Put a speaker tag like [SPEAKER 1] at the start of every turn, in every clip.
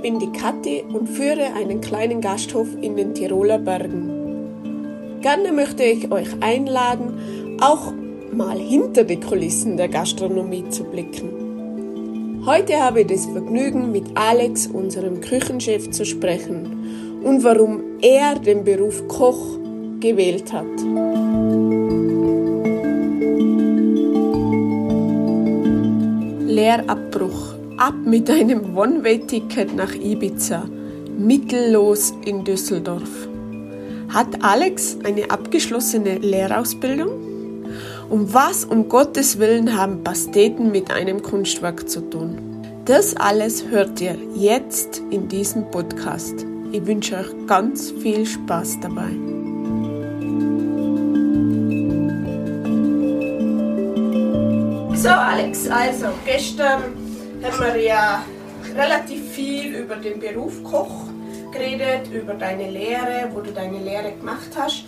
[SPEAKER 1] Ich bin die Kathi und führe einen kleinen Gasthof in den Tiroler Bergen. Gerne möchte ich euch einladen, auch mal hinter die Kulissen der Gastronomie zu blicken. Heute habe ich das Vergnügen, mit Alex, unserem Küchenchef, zu sprechen und warum er den Beruf Koch gewählt hat. Lehrabbruch. Ab mit einem One-Way-Ticket nach Ibiza. Mittellos in Düsseldorf. Hat Alex eine abgeschlossene Lehrausbildung? Und was um Gottes Willen haben Pasteten mit einem Kunstwerk zu tun? Das alles hört ihr jetzt in diesem Podcast. Ich wünsche euch ganz viel Spaß dabei. So, Alex, also gestern haben wir ja relativ viel über den Beruf Koch geredet, über deine Lehre, wo du deine Lehre gemacht hast.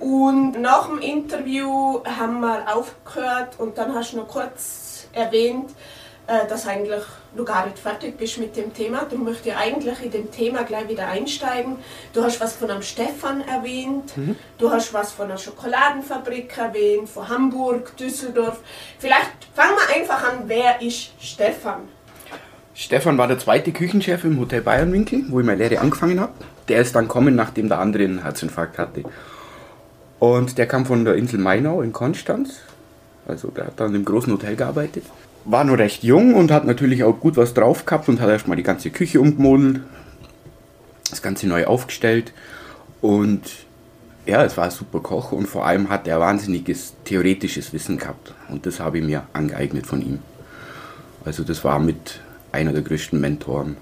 [SPEAKER 1] Und nach dem Interview haben wir aufgehört und dann hast du noch kurz erwähnt, äh, dass eigentlich du gar nicht fertig bist mit dem Thema. Du möchtest ja eigentlich in dem Thema gleich wieder einsteigen. Du hast was von einem Stefan erwähnt, mhm. du hast was von einer Schokoladenfabrik erwähnt, von Hamburg, Düsseldorf. Vielleicht fangen wir einfach an, wer ist Stefan?
[SPEAKER 2] Stefan war der zweite Küchenchef im Hotel Bayernwinkel, wo ich meine Lehre angefangen habe. Der ist dann kommen, nachdem der andere einen Herzinfarkt hatte. Und der kam von der Insel Mainau in Konstanz. Also der hat dann im großen Hotel gearbeitet war nur recht jung und hat natürlich auch gut was drauf gehabt und hat erstmal die ganze Küche umgemodelt, das Ganze neu aufgestellt und ja, es war ein super Koch und vor allem hat er wahnsinniges theoretisches Wissen gehabt und das habe ich mir angeeignet von ihm. Also das war mit einer der größten Mentoren.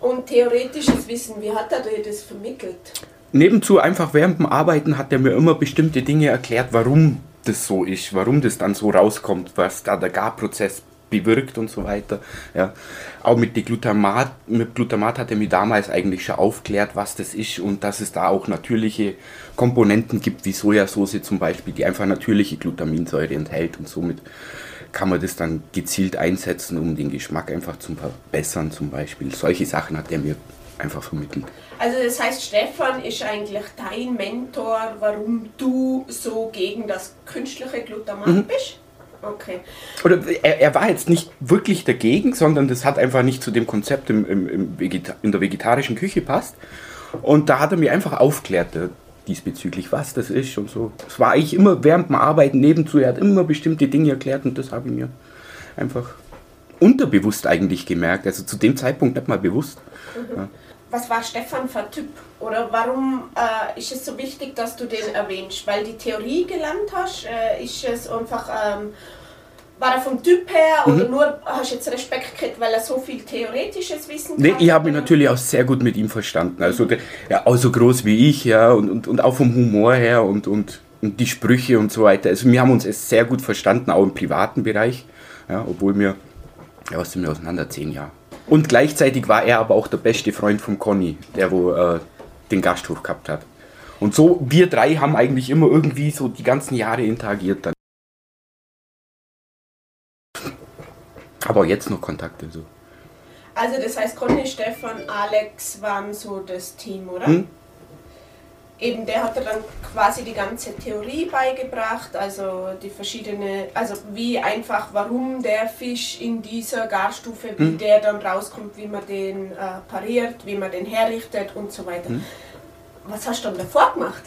[SPEAKER 1] Und theoretisches Wissen, wie hat er dir das vermittelt?
[SPEAKER 2] Nebenzu einfach während dem Arbeiten hat er mir immer bestimmte Dinge erklärt, warum das so ist, warum das dann so rauskommt, was da der Garprozess bewirkt und so weiter. Ja. Auch mit, die Glutamat, mit Glutamat hat er mir damals eigentlich schon aufklärt, was das ist und dass es da auch natürliche Komponenten gibt, wie Sojasauce zum Beispiel, die einfach natürliche Glutaminsäure enthält und somit kann man das dann gezielt einsetzen, um den Geschmack einfach zu verbessern zum Beispiel. Solche Sachen hat er mir einfach vermittelt.
[SPEAKER 1] Also das heißt, Stefan ist eigentlich dein Mentor, warum du so gegen das künstliche Glutamat mhm. bist? Okay.
[SPEAKER 2] Oder er, er, war jetzt nicht wirklich dagegen, sondern das hat einfach nicht zu dem Konzept im, im, im in der vegetarischen Küche passt. Und da hat er mir einfach aufklärt äh, diesbezüglich, was das ist und so. Das war eigentlich immer während dem Arbeiten nebenzu. Er hat immer bestimmte Dinge erklärt und das habe ich mir einfach unterbewusst eigentlich gemerkt. Also zu dem Zeitpunkt nicht mal bewusst. Mhm. Ja
[SPEAKER 1] was war Stefan für Typ? Oder warum äh, ist es so wichtig, dass du den erwähnst? Weil die Theorie gelernt hast? Äh, ist es einfach, ähm, war er vom Typ her mhm. oder nur hast du jetzt Respekt gekriegt, weil er so viel theoretisches Wissen
[SPEAKER 2] hat? Nee, ich habe mich natürlich auch sehr gut mit ihm verstanden. Also der, ja, auch so groß wie ich, ja, und, und, und auch vom Humor her und, und, und die Sprüche und so weiter. Also wir haben uns sehr gut verstanden, auch im privaten Bereich, ja, obwohl wir, ja, was sind wir auseinander, zehn Jahre. Und gleichzeitig war er aber auch der beste Freund von Conny, der wo äh, den Gasthof gehabt hat. Und so, wir drei haben eigentlich immer irgendwie so die ganzen Jahre interagiert dann. Aber jetzt noch Kontakte so.
[SPEAKER 1] Also das heißt, Conny, Stefan, Alex waren so das Team, oder? Hm? Eben der hat er dann quasi die ganze Theorie beigebracht, also die verschiedene, also wie einfach, warum der Fisch in dieser Garstufe, wie mhm. der dann rauskommt, wie man den äh, pariert, wie man den herrichtet und so weiter. Mhm. Was hast du dann davor gemacht?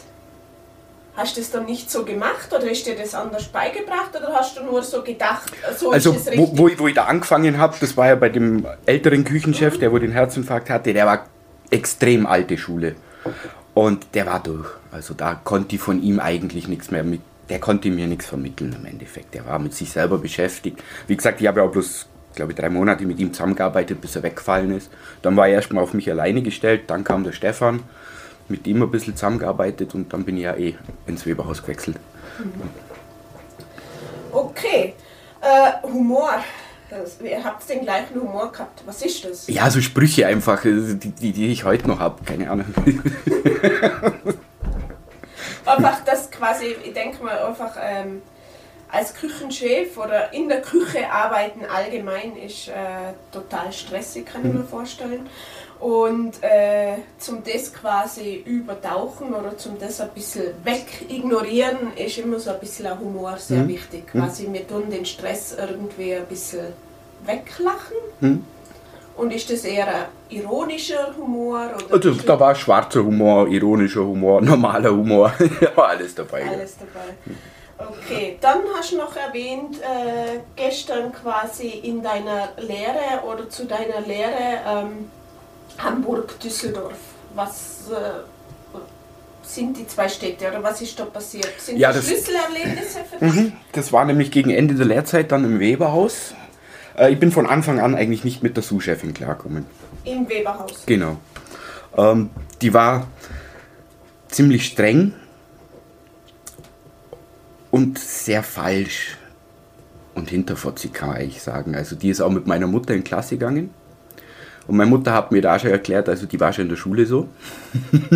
[SPEAKER 1] Hast du das dann nicht so gemacht oder ist dir das anders beigebracht oder hast du nur so gedacht, so
[SPEAKER 2] also, ist es richtig? Wo, wo, ich, wo ich da angefangen habe, das war ja bei dem älteren Küchenchef, mhm. der wo den Herzinfarkt hatte, der war extrem alte Schule. Und der war durch. Also da konnte ich von ihm eigentlich nichts mehr mit. Der konnte mir nichts vermitteln im Endeffekt. Der war mit sich selber beschäftigt. Wie gesagt, ich habe ja auch bloß, glaube ich, drei Monate mit ihm zusammengearbeitet, bis er weggefallen ist. Dann war er erstmal auf mich alleine gestellt. Dann kam der Stefan, mit ihm ein bisschen zusammengearbeitet und dann bin ich ja eh ins Weberhaus gewechselt.
[SPEAKER 1] Okay. Äh, Humor. Das, ihr habt den gleichen Humor gehabt. Was ist das?
[SPEAKER 2] Ja, so Sprüche einfach, äh, die, die, die ich heute noch habe. Keine Ahnung.
[SPEAKER 1] einfach das quasi, ich denke mal, einfach ähm, als Küchenchef oder in der Küche arbeiten allgemein ist äh, total stressig, kann ich mir vorstellen. Und äh, zum das quasi übertauchen oder zum das ein bisschen wegignorieren, ist immer so ein bisschen ein Humor sehr
[SPEAKER 2] Mhm.
[SPEAKER 1] wichtig. Quasi wir tun den Stress irgendwie ein bisschen weglachen.
[SPEAKER 2] Hm?
[SPEAKER 1] Und ist das eher ein ironischer Humor? Oder
[SPEAKER 2] Also, da war schwarzer Humor, ironischer Humor, normaler Humor, war alles dabei. ja.
[SPEAKER 1] alles dabei? Okay, dann hast du noch erwähnt, äh, gestern quasi in deiner Lehre oder zu deiner Lehre ähm, Hamburg-Düsseldorf. Was äh, sind die zwei Städte oder was ist da passiert? Sind
[SPEAKER 2] Ja,
[SPEAKER 1] das Schlüsselerlebnisse für dich?
[SPEAKER 2] Mhm. Das war nämlich gegen Ende der Lehrzeit dann im Weberhaus. Äh, Ich bin von Anfang an eigentlich nicht mit der Sous-Chefin klargekommen.
[SPEAKER 1] Im Weberhaus.
[SPEAKER 2] Genau. Ähm, die war ziemlich streng und sehr falsch und hinterfotzig, kann man eigentlich sagen. Also die ist auch mit meiner Mutter in Klasse gegangen. Und meine Mutter hat mir da schon erklärt, also die war schon in der Schule so.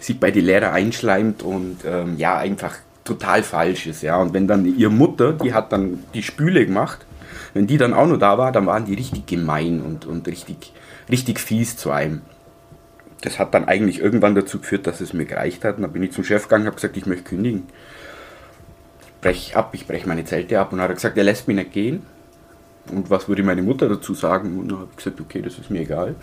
[SPEAKER 2] sich bei die Lehrer einschleimt und ähm, ja, einfach total falsch ist. Ja. Und wenn dann ihre Mutter, die hat dann die Spüle gemacht, wenn die dann auch noch da war, dann waren die richtig gemein und, und richtig, richtig fies zu einem. Das hat dann eigentlich irgendwann dazu geführt, dass es mir gereicht hat. Und dann bin ich zum Chef gegangen und habe gesagt, ich möchte kündigen. Ich breche ab, ich breche meine Zelte ab. Und dann hat er gesagt, er lässt mich nicht gehen. Und was würde meine Mutter dazu sagen? Und dann habe ich gesagt, okay, das ist mir egal.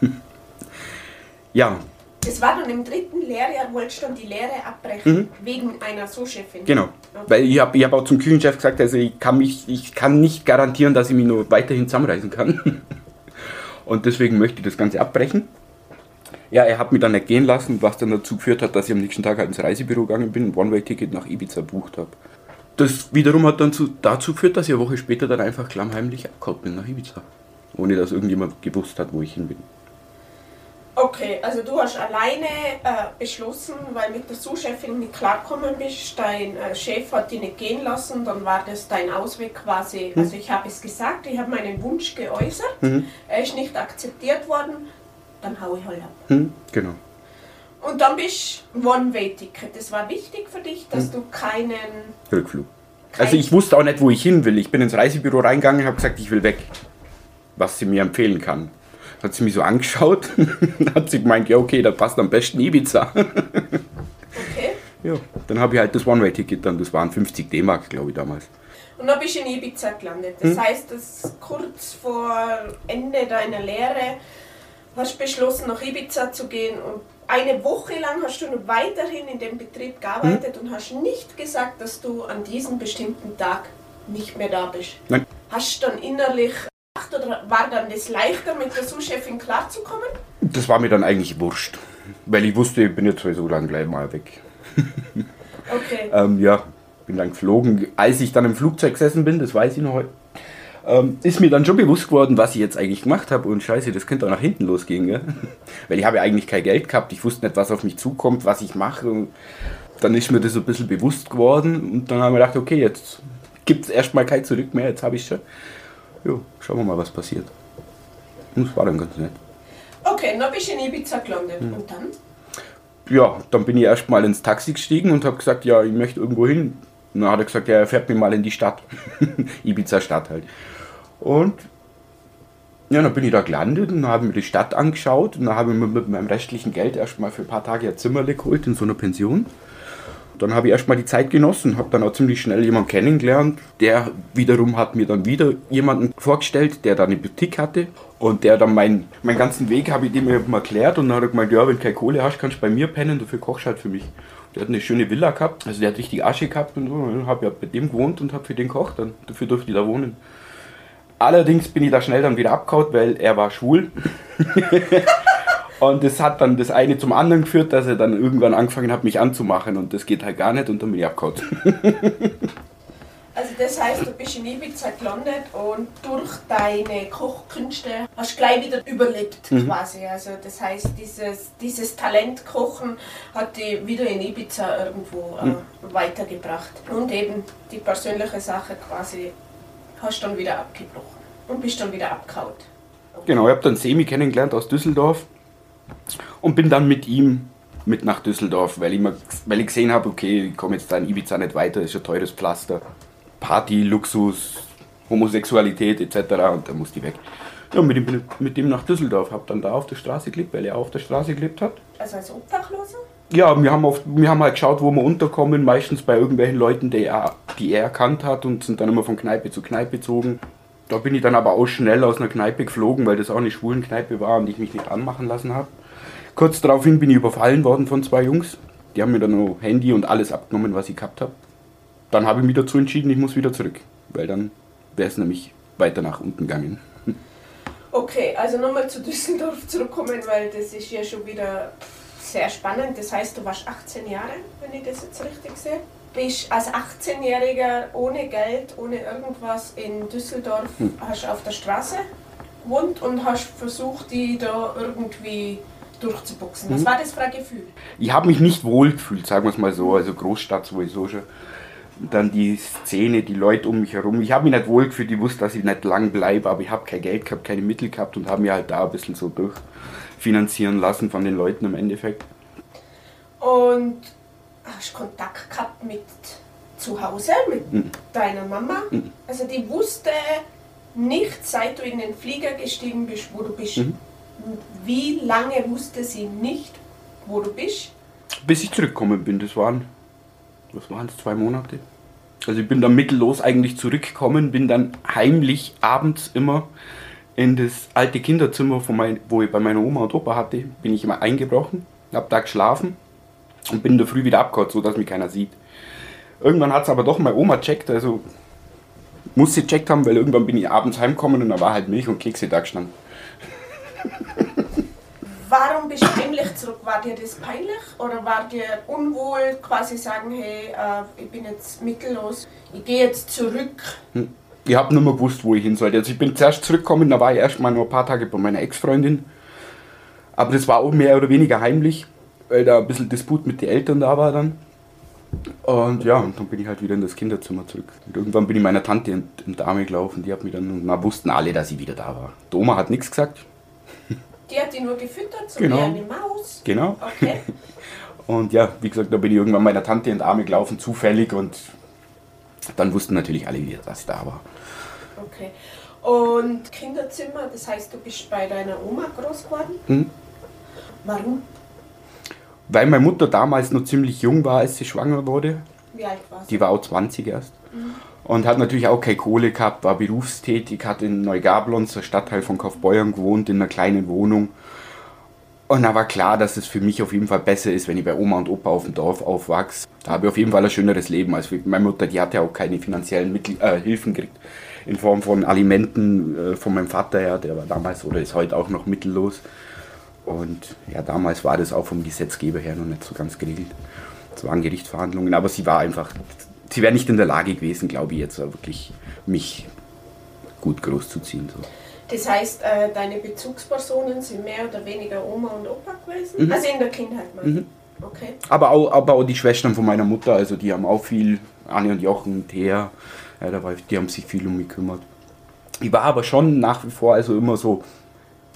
[SPEAKER 2] ja,
[SPEAKER 1] Das war dann im dritten Lehrjahr, wolltest du dann die Lehre abbrechen, wegen einer So-Chefin.
[SPEAKER 2] Mhm. Genau.
[SPEAKER 1] Okay.
[SPEAKER 2] Weil ich habe ich hab auch zum Küchenchef gesagt, also ich kann, mich, ich kann nicht garantieren, dass ich mich nur weiterhin zusammenreißen kann. Und deswegen möchte ich das Ganze abbrechen. Ja, er hat mich dann nicht gehen lassen, was dann dazu geführt hat, dass ich am nächsten Tag halt ins Reisebüro gegangen bin und ein One-Way-Ticket nach Ibiza bucht habe. Das wiederum hat dann zu, dazu geführt, dass ich eine Woche später dann einfach klammheimlich abgehauen bin nach Ibiza. Ohne dass irgendjemand gewusst hat, wo ich hin bin.
[SPEAKER 1] Okay, also du hast alleine äh, beschlossen, weil mit der Sous-Chefin nicht klarkommen bist, dein äh, Chef hat dich nicht gehen lassen, dann war das dein Ausweg quasi,
[SPEAKER 2] Hm.
[SPEAKER 1] also ich habe es gesagt, ich habe meinen Wunsch geäußert,
[SPEAKER 2] Mhm.
[SPEAKER 1] er ist nicht akzeptiert worden, dann hau ich halt ab.
[SPEAKER 2] Hm? Genau.
[SPEAKER 1] Und dann bist du One-Way-Ticket, das war wichtig für dich,
[SPEAKER 2] Hm.
[SPEAKER 1] dass du keinen...
[SPEAKER 2] Rückflug. Also ich wusste auch nicht, wo ich hin will. Ich bin ins Reisebüro reingegangen und habe gesagt, ich will weg. Was sie mir empfehlen kann. Hat sie mich so angeschaut, hat sie gemeint, ja okay, da passt am besten Ibiza.
[SPEAKER 1] Okay.
[SPEAKER 2] ja, dann habe ich halt das One-Way-Ticket dann, das waren 50 D-Mark, glaube ich, damals.
[SPEAKER 1] Und dann bist du in Ibiza gelandet.
[SPEAKER 2] Hm.
[SPEAKER 1] Das heißt, dass kurz vor Ende deiner Lehre hast du beschlossen, nach Ibiza zu gehen und eine Woche lang hast du noch weiterhin in dem Betrieb gearbeitet und hast nicht gesagt, dass du an diesem bestimmten Tag nicht mehr da bist.
[SPEAKER 2] Nein.
[SPEAKER 1] Hast du dann innerlich gedacht, oder war dann das leichter, mit der Sous-Chefin klarzukommen?
[SPEAKER 2] Das war mir dann eigentlich wurscht. Weil ich wusste, ich bin jetzt sowieso lang gleich mal weg.
[SPEAKER 1] Okay.
[SPEAKER 2] Ähm, ja, bin dann geflogen. Als ich dann im Flugzeug gesessen bin, das weiß ich noch heute, ähm, ist mir dann schon bewusst geworden, was ich jetzt eigentlich gemacht habe. Und scheiße, das könnte auch nach hinten losgehen. Gell? Weil ich habe ja eigentlich kein Geld gehabt. Ich wusste nicht, was auf mich zukommt, was ich mache. Und dann ist mir das so ein bisschen bewusst geworden. Und dann haben wir gedacht, okay, jetzt gibt es erstmal kein Zurück mehr. Jetzt habe ich schon. Jo, schauen wir mal, was passiert. Und das war dann ganz nett.
[SPEAKER 1] Okay, dann bist du in Ibiza gelandet.
[SPEAKER 2] Hm.
[SPEAKER 1] Und dann?
[SPEAKER 2] ja, dann bin ich erstmal ins Taxi gestiegen und habe gesagt, ja, ich möchte irgendwo hin. Und dann hat er gesagt, ja, er fährt mich mal in die Stadt. Ibiza Stadt halt. Und ja, dann bin ich da gelandet und habe mir die Stadt angeschaut und dann habe ich mir mit meinem restlichen Geld erstmal für ein paar Tage ein Zimmer geholt in so einer Pension. Dann habe ich erstmal die Zeit genossen, habe dann auch ziemlich schnell jemanden kennengelernt. Der wiederum hat mir dann wieder jemanden vorgestellt, der da eine Boutique hatte. Und der dann meinen, meinen ganzen Weg habe ich dem erklärt. Und dann hat er gemeint, ja, wenn du keine Kohle hast, kannst du bei mir pennen, dafür kochst du halt für mich. Der hat eine schöne Villa gehabt, also der hat richtig Asche gehabt und so. Und habe ja bei dem gewohnt und habe für den gekocht. Dann, dafür durfte ich da wohnen. Allerdings bin ich da schnell dann wieder abgehauen, weil er war schwul. und das hat dann das eine zum anderen geführt, dass er dann irgendwann angefangen hat, mich anzumachen. Und das geht halt gar nicht und dann bin ich abgehauen.
[SPEAKER 1] Also das heißt, du bist in Ibiza gelandet und durch deine Kochkünste hast du gleich wieder überlebt
[SPEAKER 2] Mhm.
[SPEAKER 1] quasi. Also das heißt, dieses, dieses Talent Kochen hat dich wieder in Ibiza irgendwo äh,
[SPEAKER 2] Mhm.
[SPEAKER 1] weitergebracht. Und eben die persönliche Sache quasi hast du dann wieder abgebrochen und bist dann wieder abgehauen.
[SPEAKER 2] Genau, ich habe dann Semi kennengelernt aus Düsseldorf und bin dann mit ihm mit nach Düsseldorf, weil ich, mal, weil ich gesehen habe, okay, ich komme jetzt da in Ibiza nicht weiter, ist ein teures Pflaster. Party, Luxus, Homosexualität etc. und da muss die weg. Ja, mit dem, mit dem nach Düsseldorf, habe dann da auf der Straße gelebt, weil er auf der Straße gelebt hat.
[SPEAKER 1] Also als Obdachloser?
[SPEAKER 2] Ja, wir haben, auf, wir haben halt geschaut, wo wir unterkommen, meistens bei irgendwelchen Leuten, die er, die er erkannt hat und sind dann immer von Kneipe zu Kneipe gezogen. Da bin ich dann aber auch schnell aus einer Kneipe geflogen, weil das auch eine Schwulenkneipe war und ich mich nicht anmachen lassen habe. Kurz daraufhin bin ich überfallen worden von zwei Jungs. Die haben mir dann noch Handy und alles abgenommen, was ich gehabt habe. Dann habe ich mich dazu entschieden, ich muss wieder zurück, weil dann wäre es nämlich weiter nach unten gegangen.
[SPEAKER 1] Okay, also nochmal zu Düsseldorf zurückkommen, weil das ist ja schon wieder sehr spannend. Das heißt, du warst 18 Jahre, wenn ich das jetzt richtig sehe. Bist als 18-Jähriger ohne Geld, ohne irgendwas in Düsseldorf, hm. hast auf der Straße gewohnt und hast versucht, die da irgendwie durchzuboxen. Was hm. war das für ein Gefühl?
[SPEAKER 2] Ich habe mich nicht wohl gefühlt, sagen wir es mal so. Also Großstadt sowieso schon dann die Szene, die Leute um mich herum. Ich habe mich nicht wohl gefühlt, ich wusste, dass ich nicht lang bleibe, aber ich habe kein Geld gehabt, keine Mittel gehabt und habe mir halt da ein bisschen so durchfinanzieren lassen von den Leuten im Endeffekt.
[SPEAKER 1] Und hast du Kontakt gehabt mit zu Hause, mit mhm. deiner Mama? Mhm. Also die wusste nicht, seit du in den Flieger gestiegen bist, wo du bist. Mhm. Wie lange wusste sie nicht, wo du bist?
[SPEAKER 2] Bis ich zurückgekommen bin, das waren was waren es, zwei Monate. Also ich bin dann mittellos eigentlich zurückgekommen, bin dann heimlich abends immer in das alte Kinderzimmer, von mein, wo ich bei meiner Oma und Opa hatte, bin ich immer eingebrochen, habe da geschlafen und bin in der Früh wieder abgehauen, so dass mich keiner sieht. Irgendwann hat es aber doch meine Oma checkt, also muss sie checkt haben, weil irgendwann bin ich abends heimgekommen und da war halt Milch und Kekse da gestanden.
[SPEAKER 1] Warum bist du heimlich zurück? War dir das peinlich oder war dir unwohl, quasi sagen, hey, äh, ich bin jetzt mittellos, ich gehe jetzt zurück? Hm.
[SPEAKER 2] Ich habe nur mal gewusst, wo ich hin sollte. Also ich bin zuerst zurückgekommen, da war ich erst mal nur ein paar Tage bei meiner Ex-Freundin. Aber das war auch mehr oder weniger heimlich, weil da ein bisschen Disput mit den Eltern da war dann. Und ja, und dann bin ich halt wieder in das Kinderzimmer zurück. Und irgendwann bin ich meiner Tante in, in die Arme gelaufen, die hat mich dann, und dann wussten alle, dass ich wieder da war. Die Oma hat nichts gesagt,
[SPEAKER 1] die hat die nur gefüttert, so
[SPEAKER 2] genau.
[SPEAKER 1] wie eine Maus?
[SPEAKER 2] Genau. Okay. und ja, wie gesagt, da bin ich irgendwann meiner Tante in die Arme gelaufen, zufällig und dann wussten natürlich alle wieder, dass ich da war.
[SPEAKER 1] Okay. Und Kinderzimmer, das heißt, du bist bei deiner Oma groß geworden? Hm. Warum?
[SPEAKER 2] Weil meine Mutter damals noch ziemlich jung war, als sie schwanger wurde.
[SPEAKER 1] Wie alt war sie?
[SPEAKER 2] Die war auch 20 erst. Mhm und hat natürlich auch keine Kohle gehabt, war berufstätig, hat in Neugablon, der Stadtteil von Kaufbeuern, gewohnt, in einer kleinen Wohnung. Und da war klar, dass es für mich auf jeden Fall besser ist, wenn ich bei Oma und Opa auf dem Dorf aufwachse. Da habe ich auf jeden Fall ein schöneres Leben. als meine Mutter, die hat ja auch keine finanziellen Mittel, äh, Hilfen gekriegt in Form von Alimenten äh, von meinem Vater her. Der war damals oder ist heute auch noch mittellos. Und ja, damals war das auch vom Gesetzgeber her noch nicht so ganz geregelt. Es waren Gerichtsverhandlungen, aber sie war einfach sie wäre nicht in der Lage gewesen, glaube ich, jetzt wirklich mich gut großzuziehen. So.
[SPEAKER 1] Das heißt, äh, deine Bezugspersonen sind mehr oder weniger Oma und Opa gewesen? Mhm. Also in der Kindheit mal. Mhm. Okay.
[SPEAKER 2] Aber auch, aber auch die Schwestern von meiner Mutter, also die haben auch viel, Anne und Jochen, Thea, ja, da war, die haben sich viel um mich gekümmert. Ich war aber schon nach wie vor also immer so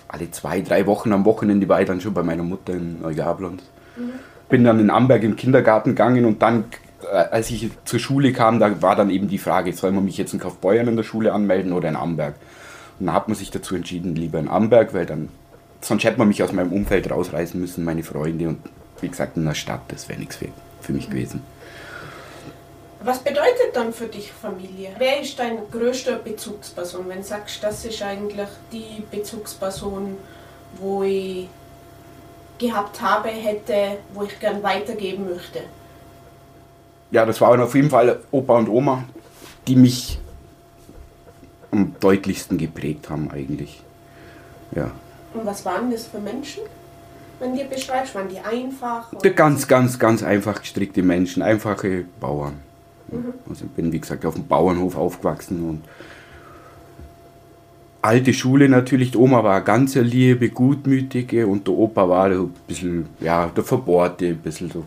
[SPEAKER 2] alle zwei, drei Wochen am Wochenende war ich dann schon bei meiner Mutter in Neugablonz. Mhm. Bin dann in Amberg im Kindergarten gegangen und dann äh, als ich zur Schule kam, da war dann eben die Frage, soll man mich jetzt in Kaufbeuern in der Schule anmelden oder in Amberg? Und dann hat man sich dazu entschieden, lieber in Amberg, weil dann, sonst hätte man mich aus meinem Umfeld rausreißen müssen, meine Freunde. Und wie gesagt, in der Stadt, das wäre nichts für, für mich gewesen.
[SPEAKER 1] Was bedeutet dann für dich Familie? Wer ist deine größte Bezugsperson? Wenn du sagst, das ist eigentlich die Bezugsperson, wo ich gehabt habe, hätte, wo ich gern weitergeben möchte
[SPEAKER 2] ja, das waren auf jeden Fall Opa und Oma, die mich am deutlichsten geprägt haben eigentlich. Ja.
[SPEAKER 1] Und was waren das für Menschen? Wenn du beschreibst, waren die einfach?
[SPEAKER 2] Ganz, ganz, ganz einfach gestrickte Menschen, einfache Bauern. Mhm. Also ich bin, wie gesagt, auf dem Bauernhof aufgewachsen und alte Schule natürlich. Die Oma war ganz liebe, gutmütige und der Opa war so ein bisschen, ja, der Verbohrte, ein bisschen so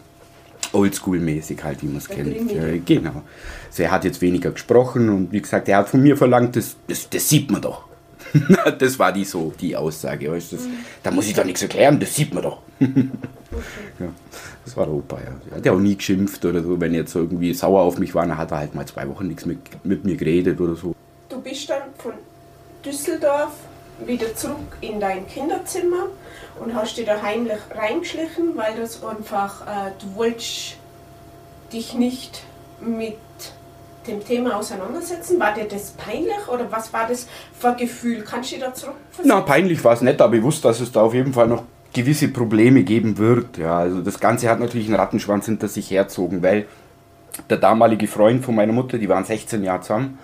[SPEAKER 2] Oldschool-mäßig halt, wie man es kennt. Äh, genau. Also er hat jetzt weniger gesprochen und wie gesagt, er hat von mir verlangt, das, das, das sieht man doch. das war die so die Aussage. Weißt, das, mhm. Da muss ich doch nichts erklären, das sieht man doch. Ja, das war der Opa, ja. Er hat ja auch nie geschimpft oder so. Wenn er jetzt irgendwie sauer auf mich war, dann hat er halt mal zwei Wochen nichts mit, mit mir geredet oder so.
[SPEAKER 1] Du bist dann von Düsseldorf wieder zurück in dein Kinderzimmer und hast dich da heimlich reingeschlichen, weil das einfach, äh, du wolltest dich nicht mit dem Thema auseinandersetzen? War dir das peinlich oder was war das für ein Gefühl? Kannst du dich da zurückversetzen?
[SPEAKER 2] Na, peinlich war es nicht, aber ich wusste, dass es da auf jeden Fall noch gewisse Probleme geben wird. Ja, also das Ganze hat natürlich einen Rattenschwanz hinter sich herzogen, weil der damalige Freund von meiner Mutter, die waren 16 Jahre zusammen,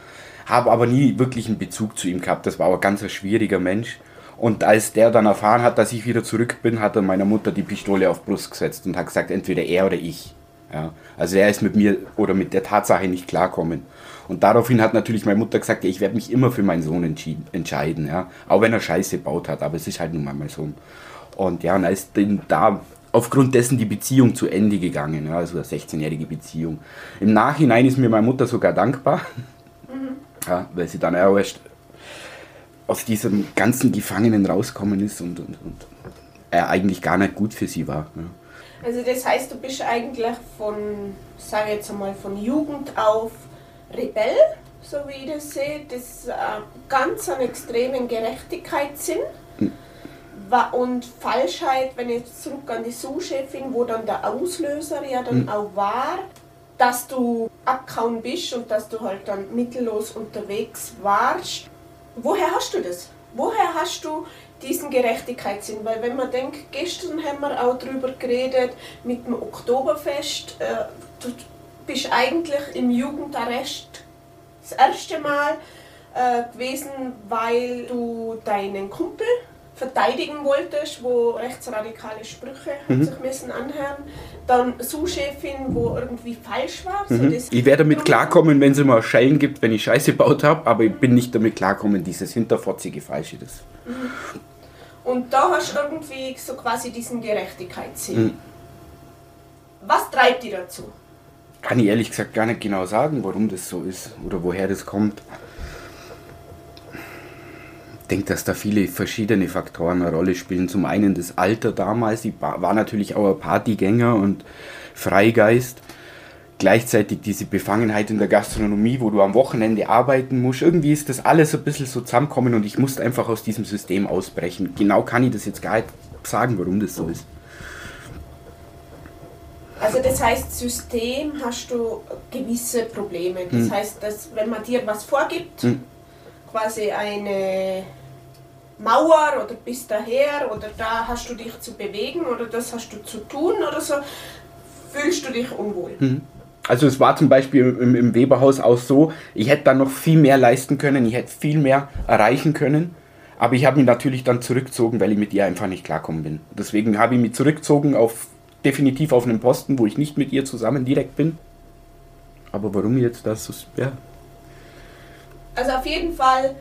[SPEAKER 2] habe aber nie wirklich einen Bezug zu ihm gehabt. Das war aber ganz ein schwieriger Mensch. Und als der dann erfahren hat, dass ich wieder zurück bin, hat er meiner Mutter die Pistole auf Brust gesetzt und hat gesagt, entweder er oder ich. Ja, also er ist mit mir oder mit der Tatsache nicht klarkommen. Und daraufhin hat natürlich meine Mutter gesagt, ja, ich werde mich immer für meinen Sohn entscheiden, ja. Auch wenn er Scheiße gebaut hat, aber es ist halt nun mal mein Sohn. Und ja, und da ist da aufgrund dessen die Beziehung zu Ende gegangen, ja, also eine 16-jährige Beziehung. Im Nachhinein ist mir meine Mutter sogar dankbar. Ja, weil sie dann auch erst aus diesem ganzen Gefangenen rauskommen ist und, und, und er eigentlich gar nicht gut für sie war. Ja.
[SPEAKER 1] Also das heißt, du bist eigentlich von, sage jetzt einmal, von Jugend auf Rebell, so wie ich das sehe, das äh, ganz einen extremen Gerechtigkeitssinn hm. und Falschheit, wenn ich jetzt zurück an die Sous-Chefin, wo dann der Auslöser ja dann hm. auch war, dass du abgehauen bist und dass du halt dann mittellos unterwegs warst. Woher hast du das? Woher hast du diesen Gerechtigkeitssinn. Weil wenn man denkt, gestern haben wir auch darüber geredet mit dem Oktoberfest, äh, du bist eigentlich im Jugendarrest das erste Mal äh, gewesen, weil du deinen Kumpel verteidigen wolltest, wo rechtsradikale Sprüche mhm. sich müssen anhören. Dann Sous-Chefin, wo irgendwie falsch war.
[SPEAKER 2] Mhm. So ich werde damit klarkommen, wenn es immer Schellen gibt, wenn ich Scheiße gebaut habe, aber ich bin nicht damit klarkommen, dieses hinterfotzige Falsche. Das. Mhm.
[SPEAKER 1] Und da hast du irgendwie so quasi diesen Gerechtigkeitssinn. Mhm. Was treibt dich dazu?
[SPEAKER 2] Kann ich ehrlich gesagt gar nicht genau sagen, warum das so ist oder woher das kommt. Ich denke, dass da viele verschiedene Faktoren eine Rolle spielen. Zum einen das Alter damals, ich war natürlich auch ein Partygänger und Freigeist gleichzeitig diese Befangenheit in der Gastronomie, wo du am Wochenende arbeiten musst. Irgendwie ist das alles ein bisschen so zusammenkommen und ich musste einfach aus diesem System ausbrechen. Genau kann ich das jetzt gar nicht sagen, warum das so ist.
[SPEAKER 1] Also das heißt, System hast du gewisse Probleme. Das hm. heißt, dass wenn man dir was vorgibt, hm. quasi eine Mauer oder bis daher oder da hast du dich zu bewegen oder das hast du zu tun oder so, fühlst du dich unwohl. Hm.
[SPEAKER 2] Also es war zum Beispiel im, im Weberhaus auch so, ich hätte dann noch viel mehr leisten können, ich hätte viel mehr erreichen können. Aber ich habe mich natürlich dann zurückgezogen, weil ich mit ihr einfach nicht klarkommen bin. Deswegen habe ich mich zurückgezogen auf definitiv auf einen Posten, wo ich nicht mit ihr zusammen direkt bin. Aber warum jetzt das so ja.
[SPEAKER 1] Also auf jeden Fall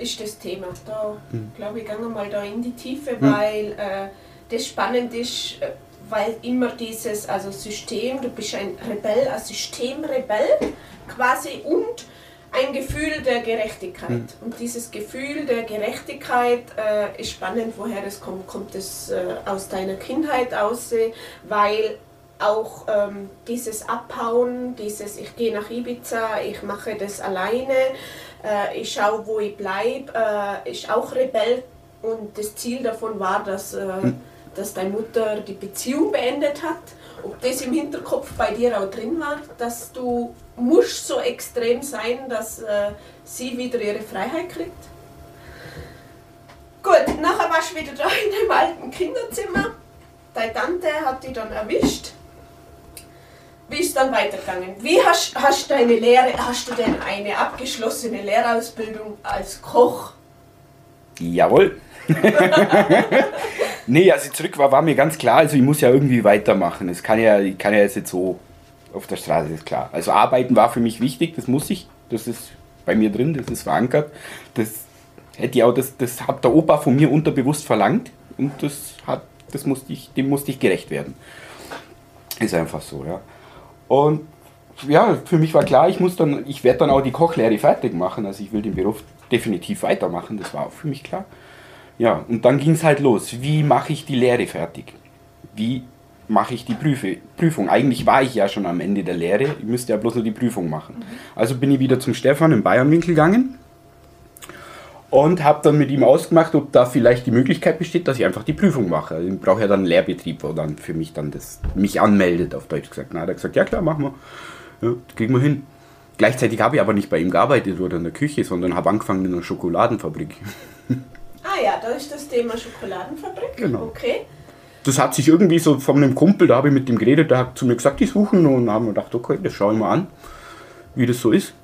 [SPEAKER 1] ist das Thema. Da hm. glaube ich, gehen wir mal da in die Tiefe, hm. weil äh, das spannend ist. Äh, weil immer dieses also System, du bist ein Rebell, ein Systemrebell quasi und ein Gefühl der Gerechtigkeit. Mhm. Und dieses Gefühl der Gerechtigkeit äh, ist spannend, woher es kommt. Kommt es äh, aus deiner Kindheit aus, weil auch ähm, dieses Abhauen, dieses ich gehe nach Ibiza, ich mache das alleine, äh, ich schaue, wo ich bleibe, äh, ist auch Rebell. Und das Ziel davon war, dass mhm dass deine Mutter die Beziehung beendet hat, ob das im Hinterkopf bei dir auch drin war, dass du musst so extrem sein, dass äh, sie wieder ihre Freiheit kriegt. Gut, nachher warst du wieder da in dem alten Kinderzimmer. Deine Tante hat dich dann erwischt. Wie ist dann weitergegangen? Wie hast, du deine Lehre, hast du denn eine abgeschlossene Lehrausbildung als Koch?
[SPEAKER 2] Jawohl. nee, als ich zurück war, war mir ganz klar, also ich muss ja irgendwie weitermachen. Es kann ja, ich kann ja jetzt nicht so auf der Straße, ist klar. Also arbeiten war für mich wichtig, das muss ich. Das ist bei mir drin, das ist verankert. Das hätte ich auch, das, das hat der Opa von mir unterbewusst verlangt und das hat, das musste ich, dem musste ich gerecht werden. Ist einfach so, ja. Und ja, für mich war klar, ich muss dann, ich werde dann auch die Kochlehre fertig machen. Also ich will den Beruf definitiv weitermachen, das war auch für mich klar. Ja, und dann ging es halt los. Wie mache ich die Lehre fertig? wie mache ich die Prüfe, Prüfung. Eigentlich war ich ja schon am Ende der Lehre, ich müsste ja bloß nur die Prüfung machen. Mhm. Also bin ich wieder zum Stefan in Bayernwinkel gegangen und habe dann mit ihm ausgemacht, ob da vielleicht die Möglichkeit besteht, dass ich einfach die Prüfung mache. Also ich brauche ja dann einen Lehrbetrieb, wo dann für mich dann das mich anmeldet, auf Deutsch gesagt. Na, hat er gesagt, ja klar, machen wir. Ja, das kriegen wir hin. Gleichzeitig habe ich aber nicht bei ihm gearbeitet oder in der Küche, sondern habe angefangen in einer Schokoladenfabrik.
[SPEAKER 1] Ah ja, da ist das Thema Schokoladenfabrik.
[SPEAKER 2] Genau.
[SPEAKER 1] Okay.
[SPEAKER 2] Das hat sich irgendwie so von einem Kumpel, da habe ich mit dem geredet, der hat zu mir gesagt, die suchen und haben wir gedacht, okay, das schaue ich mal an, wie das so ist.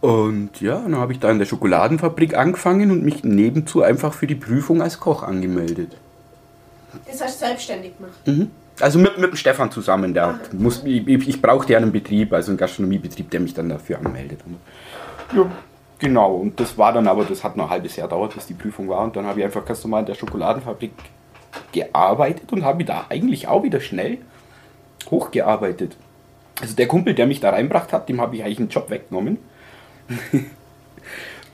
[SPEAKER 2] Und ja, dann habe ich da in der Schokoladenfabrik angefangen und mich nebenzu einfach für die Prüfung als Koch angemeldet.
[SPEAKER 1] Das hast du selbstständig gemacht?
[SPEAKER 2] Mhm. Also mit, mit dem Stefan zusammen, der Aha. muss, ich, ich brauchte ja einen Betrieb, also einen Gastronomiebetrieb, der mich dann dafür anmeldet. Ja, genau, und das war dann aber, das hat noch ein halbes Jahr gedauert, bis die Prüfung war. Und dann habe ich einfach ganz normal in der Schokoladenfabrik gearbeitet und habe da eigentlich auch wieder schnell hochgearbeitet. Also der Kumpel, der mich da reinbracht hat, dem habe ich eigentlich einen Job weggenommen.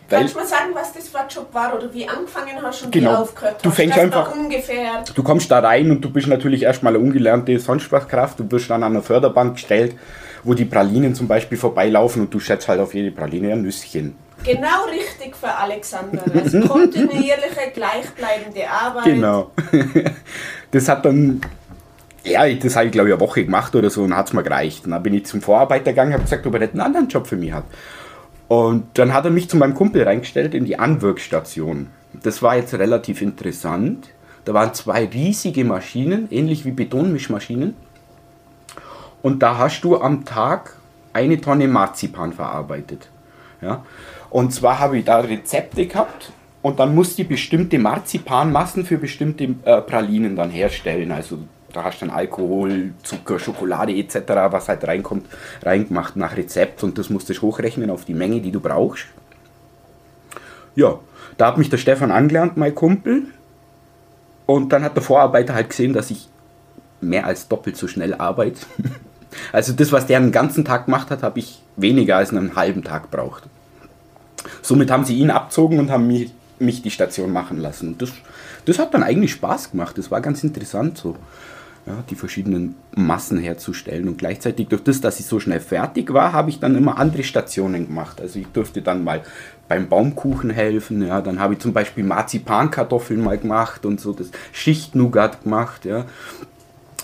[SPEAKER 1] Kannst du mal sagen, was das für ein Job war oder wie angefangen hast und
[SPEAKER 2] genau.
[SPEAKER 1] wie aufgehört hast?
[SPEAKER 2] Du fängst einfach
[SPEAKER 1] ungefähr.
[SPEAKER 2] Du kommst da rein und du bist natürlich erstmal eine ungelernte Sonstsprachkraft. Du wirst dann an einer Förderbank gestellt, wo die Pralinen zum Beispiel vorbeilaufen und du schätzt halt auf jede Praline ein Nüsschen.
[SPEAKER 1] Genau richtig für Alexander. Also kontinuierliche, gleichbleibende Arbeit.
[SPEAKER 2] Genau. Das hat dann ja, das habe ich glaube ich eine Woche gemacht oder so und hat es mir gereicht. Und dann bin ich zum Vorarbeiter gegangen und habe gesagt, ob er nicht einen anderen Job für mich hat. Und dann hat er mich zu meinem Kumpel reingestellt in die Anwirkstation. Das war jetzt relativ interessant. Da waren zwei riesige Maschinen, ähnlich wie Betonmischmaschinen. Und da hast du am Tag eine Tonne Marzipan verarbeitet. Ja? Und zwar habe ich da Rezepte gehabt und dann musste ich bestimmte Marzipanmassen für bestimmte äh, Pralinen dann herstellen. Also da hast du dann Alkohol, Zucker, Schokolade etc., was halt reinkommt, reingemacht nach Rezept und das musst du hochrechnen auf die Menge, die du brauchst. Ja, da hat mich der Stefan angelernt, mein Kumpel. Und dann hat der Vorarbeiter halt gesehen, dass ich mehr als doppelt so schnell arbeite. Also das, was der einen ganzen Tag gemacht hat, habe ich weniger als einen halben Tag braucht. Somit haben sie ihn abzogen und haben mich, mich die Station machen lassen. Das, das hat dann eigentlich Spaß gemacht. Das war ganz interessant so ja, die verschiedenen Massen herzustellen. Und gleichzeitig durch das, dass ich so schnell fertig war, habe ich dann immer andere Stationen gemacht. Also ich durfte dann mal beim Baumkuchen helfen, ja, dann habe ich zum Beispiel Marzipankartoffeln mal gemacht und so das Schichtnougat gemacht, ja.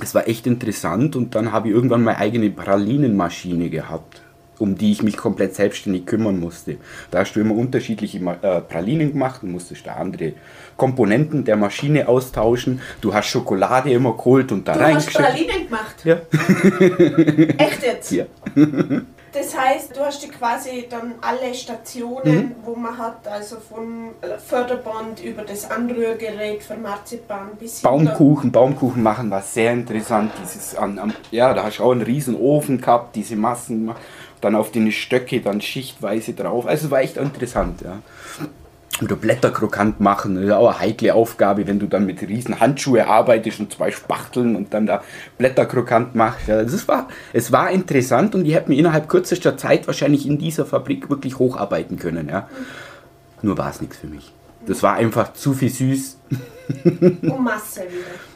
[SPEAKER 2] Es war echt interessant und dann habe ich irgendwann meine eigene Pralinenmaschine gehabt um die ich mich komplett selbstständig kümmern musste. Da hast du immer unterschiedliche äh, Pralinen gemacht und musstest da andere Komponenten der Maschine austauschen. Du hast Schokolade immer geholt und da reingeschickt.
[SPEAKER 1] Du hast Pralinen gemacht?
[SPEAKER 2] Ja.
[SPEAKER 1] Echt jetzt?
[SPEAKER 2] Ja.
[SPEAKER 1] Das heißt, du hast quasi dann alle Stationen, mhm. wo man hat, also von Förderband über das Anrührgerät für Marzipan bis
[SPEAKER 2] Baumkuchen, Baumkuchen machen war sehr interessant. Dieses an, an, ja, da hast du auch einen riesen Ofen gehabt, diese Massen dann auf die Stöcke dann schichtweise drauf. Also es war echt interessant, ja. Oder Blätter krokant machen, das ist auch eine heikle Aufgabe, wenn du dann mit riesen Handschuhe arbeitest und zwei Spachteln und dann da Blätter krokant machst. Ja, das war, es war interessant und ich hätte mir innerhalb kürzester Zeit wahrscheinlich in dieser Fabrik wirklich hocharbeiten können. Ja. Nur war es nichts für mich. Das war einfach zu viel süß.
[SPEAKER 1] Und Masse wieder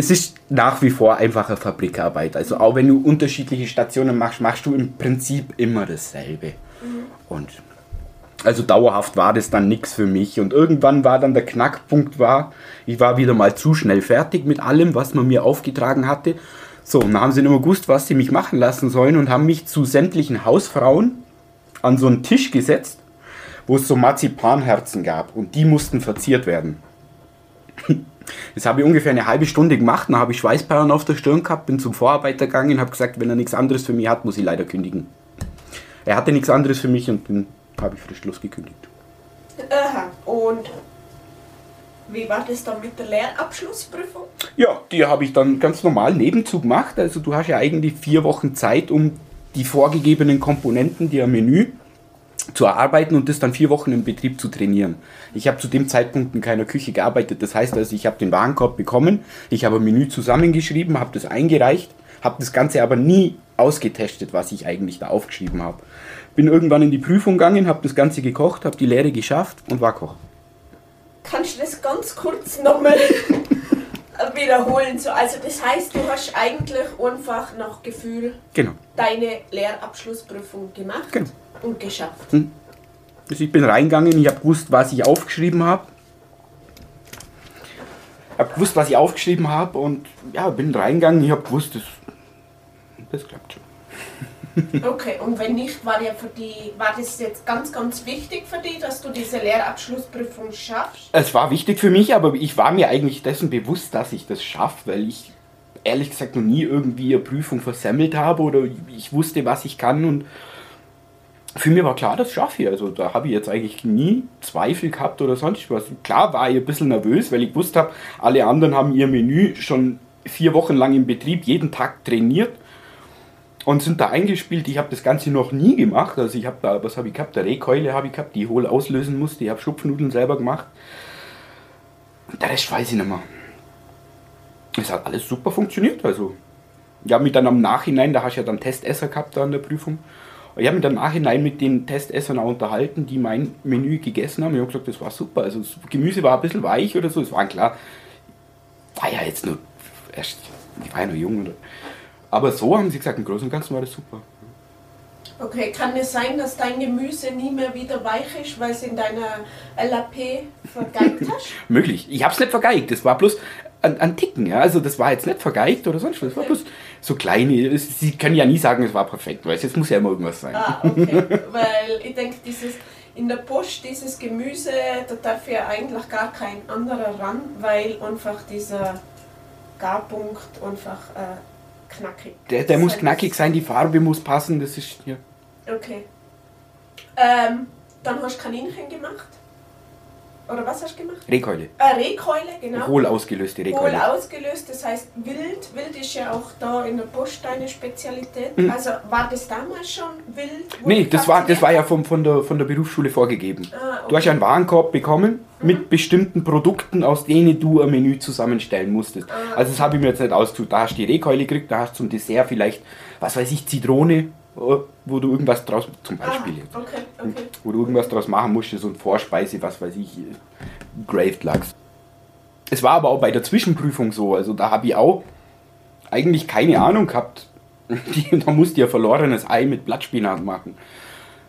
[SPEAKER 2] es ist nach wie vor einfache Fabrikarbeit. Also auch wenn du unterschiedliche Stationen machst, machst du im Prinzip immer dasselbe. Mhm. Und also dauerhaft war das dann nichts für mich. Und irgendwann war dann der Knackpunkt war, ich war wieder mal zu schnell fertig mit allem, was man mir aufgetragen hatte. So, und dann haben sie nicht mehr gewusst, was sie mich machen lassen sollen und haben mich zu sämtlichen Hausfrauen an so einen Tisch gesetzt, wo es so Marzipanherzen gab und die mussten verziert werden. Das habe ich ungefähr eine halbe Stunde gemacht, dann habe ich Schweißperlen auf der Stirn gehabt, bin zum Vorarbeiter gegangen und habe gesagt, wenn er nichts anderes für mich hat, muss ich leider kündigen. Er hatte nichts anderes für mich und dann habe ich frisch gekündigt.
[SPEAKER 1] Aha, und wie war das dann mit der Lehrabschlussprüfung?
[SPEAKER 2] Ja, die habe ich dann ganz normal nebenzu gemacht. Also du hast ja eigentlich vier Wochen Zeit, um die vorgegebenen Komponenten, die am Menü zu erarbeiten und das dann vier Wochen im Betrieb zu trainieren. Ich habe zu dem Zeitpunkt in keiner Küche gearbeitet. Das heißt also, ich habe den Warenkorb bekommen, ich habe ein Menü zusammengeschrieben, habe das eingereicht, habe das Ganze aber nie ausgetestet, was ich eigentlich da aufgeschrieben habe. Bin irgendwann in die Prüfung gegangen, habe das Ganze gekocht, habe die Lehre geschafft und war Koch.
[SPEAKER 1] Kannst du das ganz kurz nochmal wiederholen. So, also das heißt, du hast eigentlich einfach nach Gefühl
[SPEAKER 2] Genau.
[SPEAKER 1] deine Lehrabschlussprüfung gemacht
[SPEAKER 2] Genau.
[SPEAKER 1] Und geschafft.
[SPEAKER 2] Also ich bin reingegangen, ich habe gewusst, was ich aufgeschrieben habe. Ich habe gewusst, was ich aufgeschrieben habe und ja, bin reingegangen, ich habe gewusst, das, das klappt schon.
[SPEAKER 1] Okay, und wenn nicht, war, ja für die, war das jetzt ganz, ganz wichtig für dich, dass du diese Lehrabschlussprüfung schaffst?
[SPEAKER 2] Es war wichtig für mich, aber ich war mir eigentlich dessen bewusst, dass ich das schaffe, weil ich ehrlich gesagt noch nie irgendwie eine Prüfung versemmelt habe oder ich wusste, was ich kann und für mich war klar, das schaffe ich. Also da habe ich jetzt eigentlich nie Zweifel gehabt oder sonst was. Klar war ich ein bisschen nervös, weil ich gewusst habe, alle anderen haben ihr Menü schon vier Wochen lang im Betrieb jeden Tag trainiert und sind da eingespielt. Ich habe das Ganze noch nie gemacht. Also ich habe da, was habe ich gehabt? Eine Rehkeule habe ich gehabt, die ich hohl auslösen musste. Ich habe Schupfnudeln selber gemacht. Und der Rest weiß ich nicht mehr. Es hat alles super funktioniert. Also ich habe mich dann am Nachhinein, da hast du ja dann Testesser gehabt da an der Prüfung. Ich habe mich dann Nachhinein mit den Testessern auch unterhalten, die mein Menü gegessen haben. Ich habe gesagt, das war super. Also das Gemüse war ein bisschen weich oder so. Es war klar, war ja jetzt nur erst, ich war ja noch jung. Oder, aber so haben sie gesagt, im Großen und Ganzen war das super.
[SPEAKER 1] Okay, kann es sein, dass dein Gemüse nie mehr wieder weich ist, weil es in deiner LAP vergeigt hast?
[SPEAKER 2] Möglich. Ich habe es nicht vergeigt. Das war bloß ein, ein Ticken. Ja? Also das war jetzt nicht vergeigt oder sonst was. Das war bloß so kleine. es- Sie können ja nie sagen, es war perfekt. Weil jetzt muss ja immer irgendwas sein.
[SPEAKER 1] Ah, okay. Weil ich denke, dieses in der Post, dieses Gemüse, da darf ja eigentlich gar kein anderer ran, weil einfach dieser Garpunkt einfach äh, knackig
[SPEAKER 2] Der, der muss knackig sein, die Farbe muss passen. Das ist ja.
[SPEAKER 1] Okay. Ähm, dann hast du Kaninchen gemacht. Oder was hast du gemacht?
[SPEAKER 2] Rehkeule.
[SPEAKER 1] Äh, Rehkeule, genau.
[SPEAKER 2] Hohl ausgelöste Rehkeule.
[SPEAKER 1] ausgelöst, das heißt wild. Wild ist ja auch da in der Post deine Spezialität.
[SPEAKER 2] Mhm.
[SPEAKER 1] Also war das damals schon wild?
[SPEAKER 2] Nee, das war, das war ja vom, von, der, von der Berufsschule vorgegeben.
[SPEAKER 1] Ah,
[SPEAKER 2] Du hast einen Warenkorb bekommen mit bestimmten Produkten, aus denen du ein Menü zusammenstellen musstest. Also das habe ich mir jetzt nicht ausgesucht. Da hast du die Rehkeule gekriegt, da hast du zum Dessert vielleicht, was weiß ich, Zitrone, wo du irgendwas draus, zum
[SPEAKER 1] Ah,
[SPEAKER 2] Beispiel jetzt,
[SPEAKER 1] okay, okay.
[SPEAKER 2] wo du irgendwas draus machen musstest, so ein Vorspeise, was weiß ich, Graved Lachs. Es war aber auch bei der Zwischenprüfung so, also da habe ich auch eigentlich keine Ahnung gehabt. Da musste ich ja verlorenes Ei mit Blattspinat machen.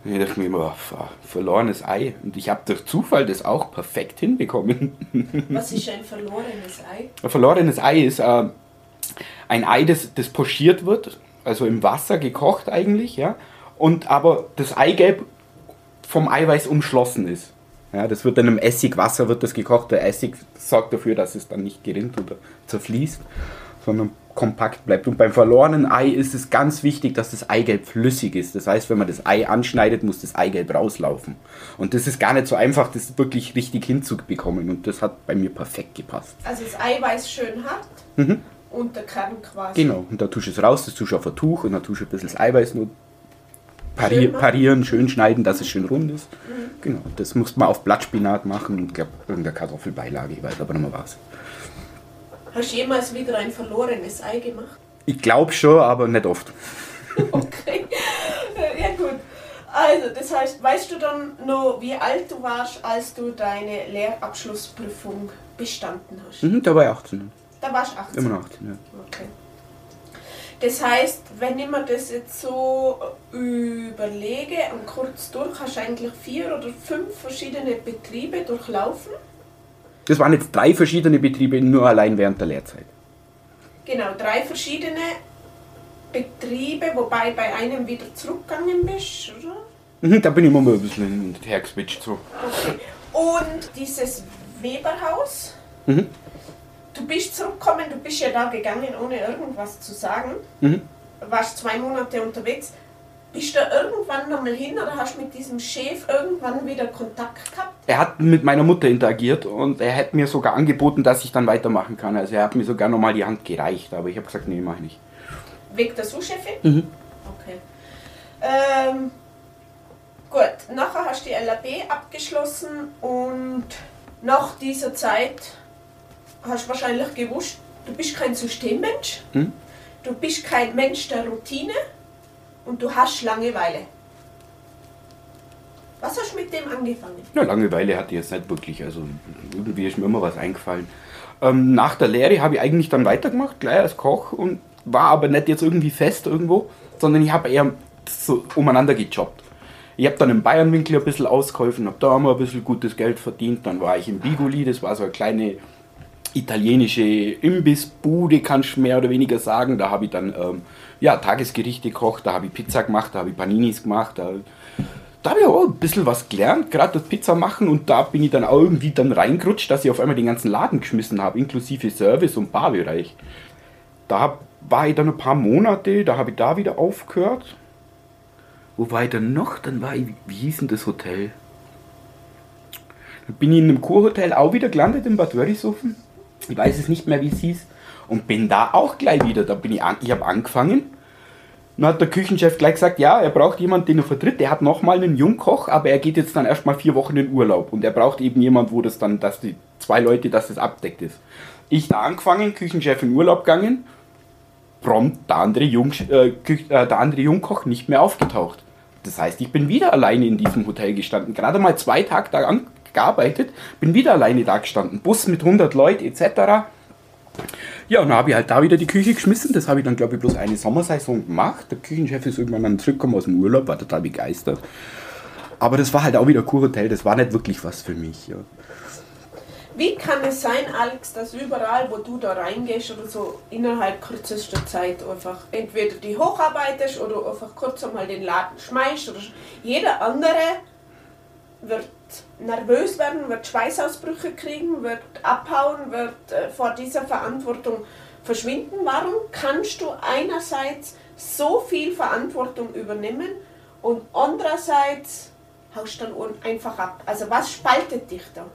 [SPEAKER 2] Und ich dachte mir immer, "Pff, verlorenes Ei. Und ich habe durch Zufall das auch perfekt hinbekommen.
[SPEAKER 1] Was ist ein verlorenes Ei?
[SPEAKER 2] Ein verlorenes Ei ist äh, ein Ei, das, das pochiert wird, also im Wasser gekocht eigentlich, ja. Und aber das Eigelb vom Eiweiß umschlossen ist. Ja, das wird dann im Essigwasser wird das gekocht. Der Essig sorgt dafür, dass es dann nicht gerinnt oder zerfließt, sondern kompakt bleibt. Und beim verlorenen Ei ist es ganz wichtig, dass das Eigelb flüssig ist. Das heißt, wenn man das Ei anschneidet, muss das Eigelb rauslaufen. Und das ist gar nicht so einfach, das wirklich richtig hinzubekommen. Und das hat bei mir perfekt gepasst.
[SPEAKER 1] Also das Eiweiß schön hart und der Kern quasi.
[SPEAKER 2] Mhm. Genau, und da tust du es raus, das tust du auf ein Tuch und dann tust du ein bisschen das Eiweiß nur pari
[SPEAKER 1] Schön
[SPEAKER 2] parieren, schön schneiden, dass es schön rund ist. Genau, das muss man auf Blattspinat machen und glaub, irgendeine Kartoffelbeilage, ich weiß aber nicht mehr was.
[SPEAKER 1] Hast du jemals wieder ein verlorenes Ei gemacht?
[SPEAKER 2] Ich glaube schon, aber nicht oft.
[SPEAKER 1] Okay. Ja gut. Also, das heißt, weißt du dann noch, wie alt du warst, als du deine Lehrabschlussprüfung bestanden hast?
[SPEAKER 2] Mhm, da war ich 18.
[SPEAKER 1] Da warst du 18.
[SPEAKER 2] Immer noch 18, ja.
[SPEAKER 1] Okay. Das heißt, wenn ich mir das jetzt so überlege und kurz durch, hast du eigentlich vier oder fünf verschiedene Betriebe durchlaufen.
[SPEAKER 2] Das waren jetzt drei verschiedene Betriebe, nur allein während der Lehrzeit.
[SPEAKER 1] Genau, drei verschiedene Betriebe, wobei bei einem wieder zurückgegangen bist, oder?
[SPEAKER 2] Mhm, da bin ich immer mal ein bisschen hin und her geswitcht. So.
[SPEAKER 1] Okay. Und dieses Weberhaus,
[SPEAKER 2] Mhm.
[SPEAKER 1] Du bist zurückgekommen, du bist ja da gegangen, ohne irgendwas zu sagen.
[SPEAKER 2] Mhm.
[SPEAKER 1] Warst zwei Monate unterwegs. Bist du irgendwann nochmal hin oder hast mit diesem Chef irgendwann wieder Kontakt gehabt?
[SPEAKER 2] Er hat mit meiner Mutter interagiert und er hat mir sogar angeboten, dass ich dann weitermachen kann. Also er hat mir sogar nochmal die Hand gereicht, aber ich habe gesagt, nee, mach ich nicht.
[SPEAKER 1] Wegen der Sous-Chefin?
[SPEAKER 2] Mhm.
[SPEAKER 1] Okay. Ähm, gut, nachher hast du die LAB abgeschlossen und nach dieser Zeit hast wahrscheinlich gewusst, du bist kein Systemmensch,
[SPEAKER 2] Mhm.
[SPEAKER 1] du bist kein Mensch der Routine und du hast Langeweile. Was hast du mit dem angefangen?
[SPEAKER 2] Ja, Langeweile hatte ich jetzt nicht wirklich. Also irgendwie ist mir immer was eingefallen. Ähm, nach der Lehre habe ich eigentlich dann weitergemacht, gleich als Koch und war aber nicht jetzt irgendwie fest irgendwo, sondern ich habe eher so umeinander gejobbt. Ich habe dann im Bayernwinkel ein bisschen ausgeholfen, habe da mal ein bisschen gutes Geld verdient. Dann war ich im Bigoli, das war so eine kleine italienische Imbissbude, kannst du mehr oder weniger sagen. Da habe ich dann ähm, ja, Tagesgerichte gekocht, da habe ich Pizza gemacht, da habe ich Paninis gemacht. Da, da habe ich auch ein bisschen was gelernt, gerade das Pizza machen. Und da bin ich dann auch irgendwie dann reingerutscht, dass ich auf einmal den ganzen Laden geschmissen habe, inklusive Service und Barbereich. Da war ich dann ein paar Monate, da habe ich da wieder aufgehört. Wo war ich dann noch? Dann war ich, wie hieß denn das Hotel? Dann bin ich in einem Kurhotel auch wieder gelandet in Bad Wörishofen ich weiß es nicht mehr, wie es hieß, und bin da auch gleich wieder. Da bin ich an, ich habe angefangen. Dann hat der Küchenchef gleich gesagt, ja, er braucht jemanden, den er vertritt. Der hat nochmal einen Jungkoch, aber er geht jetzt dann erstmal vier Wochen in Urlaub. Und er braucht eben jemanden, wo das dann, dass die zwei Leute, dass das abdeckt ist. Ich da angefangen, Küchenchef in Urlaub gegangen, prompt der andere, Jung, äh, äh, der andere Jungkoch nicht mehr aufgetaucht. Das heißt, ich bin wieder alleine in diesem Hotel gestanden. Gerade mal zwei Tage da an, gearbeitet, bin wieder alleine da gestanden. Bus mit 100 Leuten etc. Ja, und dann habe ich halt da wieder die Küche geschmissen. Das habe ich dann, glaube ich, bloß eine Sommersaison gemacht. Der Küchenchef ist irgendwann dann zurückgekommen aus dem Urlaub, war total begeistert. Aber das war halt auch wieder Kurhotel, das war nicht wirklich was für mich. Ja.
[SPEAKER 1] Wie kann es sein, Alex, dass überall, wo du da reingehst oder so, innerhalb kürzester Zeit einfach entweder die hocharbeitest oder einfach kurz einmal den Laden schmeißt oder jeder andere wird nervös werden, wird Schweißausbrüche kriegen, wird abhauen, wird äh, vor dieser Verantwortung verschwinden. Warum kannst du einerseits so viel Verantwortung übernehmen und andererseits haust dann einfach ab? Also was spaltet dich da?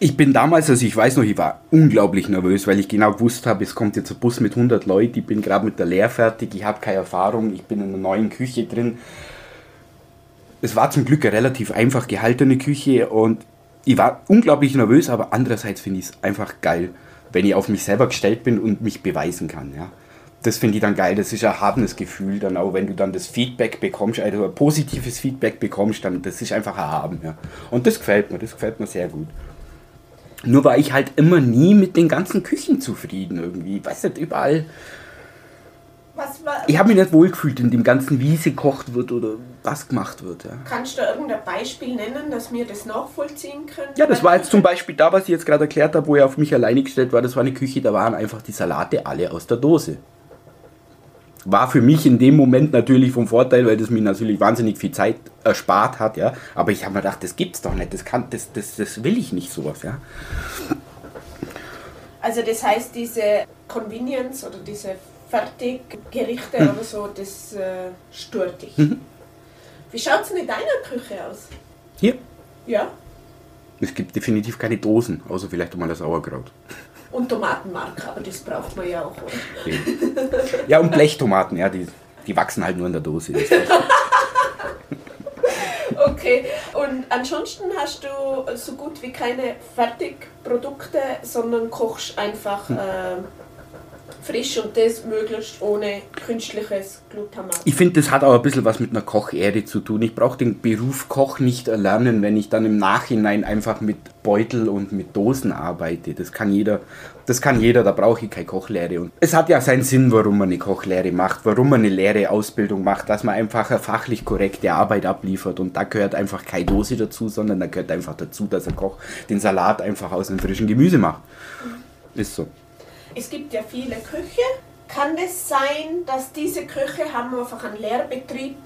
[SPEAKER 2] Ich bin damals, also ich weiß noch, ich war unglaublich nervös, weil ich genau gewusst habe, es kommt jetzt ein Bus mit 100 Leuten, ich bin gerade mit der Lehre fertig, ich habe keine Erfahrung, ich bin in einer neuen Küche drin es war zum Glück eine relativ einfach gehaltene Küche und ich war unglaublich nervös, aber andererseits finde ich es einfach geil, wenn ich auf mich selber gestellt bin und mich beweisen kann. Ja. Das finde ich dann geil, das ist ein hartes Gefühl, dann auch wenn du dann das Feedback bekommst, also ein positives Feedback bekommst, dann das ist einfach ein Haben. Ja. Und das gefällt mir, das gefällt mir sehr gut. Nur war ich halt immer nie mit den ganzen Küchen zufrieden irgendwie. Weißt du, überall was, was, ich habe mich nicht wohlgefühlt in dem ganzen, wie sie gekocht wird oder was gemacht wird. Ja.
[SPEAKER 1] Kannst du irgendein Beispiel nennen, dass wir das nachvollziehen können?
[SPEAKER 2] Ja, das war jetzt zum Beispiel da, was ich jetzt gerade erklärt habe, wo er auf mich alleine gestellt war. Das war eine Küche, da waren einfach die Salate alle aus der Dose. War für mich in dem Moment natürlich vom Vorteil, weil das mir natürlich wahnsinnig viel Zeit erspart hat, ja. Aber ich habe mir gedacht, das gibt's doch nicht, das kann, das, das, das will ich nicht sowas, ja.
[SPEAKER 1] Also das heißt, diese Convenience oder diese Fertiggerichte hm. oder so, das äh, stört dich. Mhm. Wie schaut es in deiner Küche aus?
[SPEAKER 2] Hier?
[SPEAKER 1] Ja.
[SPEAKER 2] Es gibt definitiv keine Dosen, außer vielleicht einmal das Sauerkraut.
[SPEAKER 1] Und Tomatenmark, aber das braucht man ja auch.
[SPEAKER 2] Okay. Ja, und Blechtomaten, ja, die, die wachsen halt nur in der Dose.
[SPEAKER 1] okay, und ansonsten hast du so gut wie keine Fertigprodukte, sondern kochst einfach. Hm. Äh, frisch und das möglichst ohne künstliches Glutamat.
[SPEAKER 2] Ich finde, das hat auch ein bisschen was mit einer Kocherde zu tun. Ich brauche den Beruf Koch nicht erlernen, wenn ich dann im Nachhinein einfach mit Beutel und mit Dosen arbeite. Das kann jeder, das kann jeder, da brauche ich keine Kochlehre. Und es hat ja seinen Sinn, warum man eine Kochlehre macht, warum man eine Lehre Ausbildung macht, dass man einfach eine fachlich korrekte Arbeit abliefert. Und da gehört einfach keine Dose dazu, sondern da gehört einfach dazu, dass ein Koch den Salat einfach aus einem frischen Gemüse macht. Ist so
[SPEAKER 1] es gibt ja viele Köche. Kann es sein, dass diese Köche haben einfach einen Lehrbetrieb,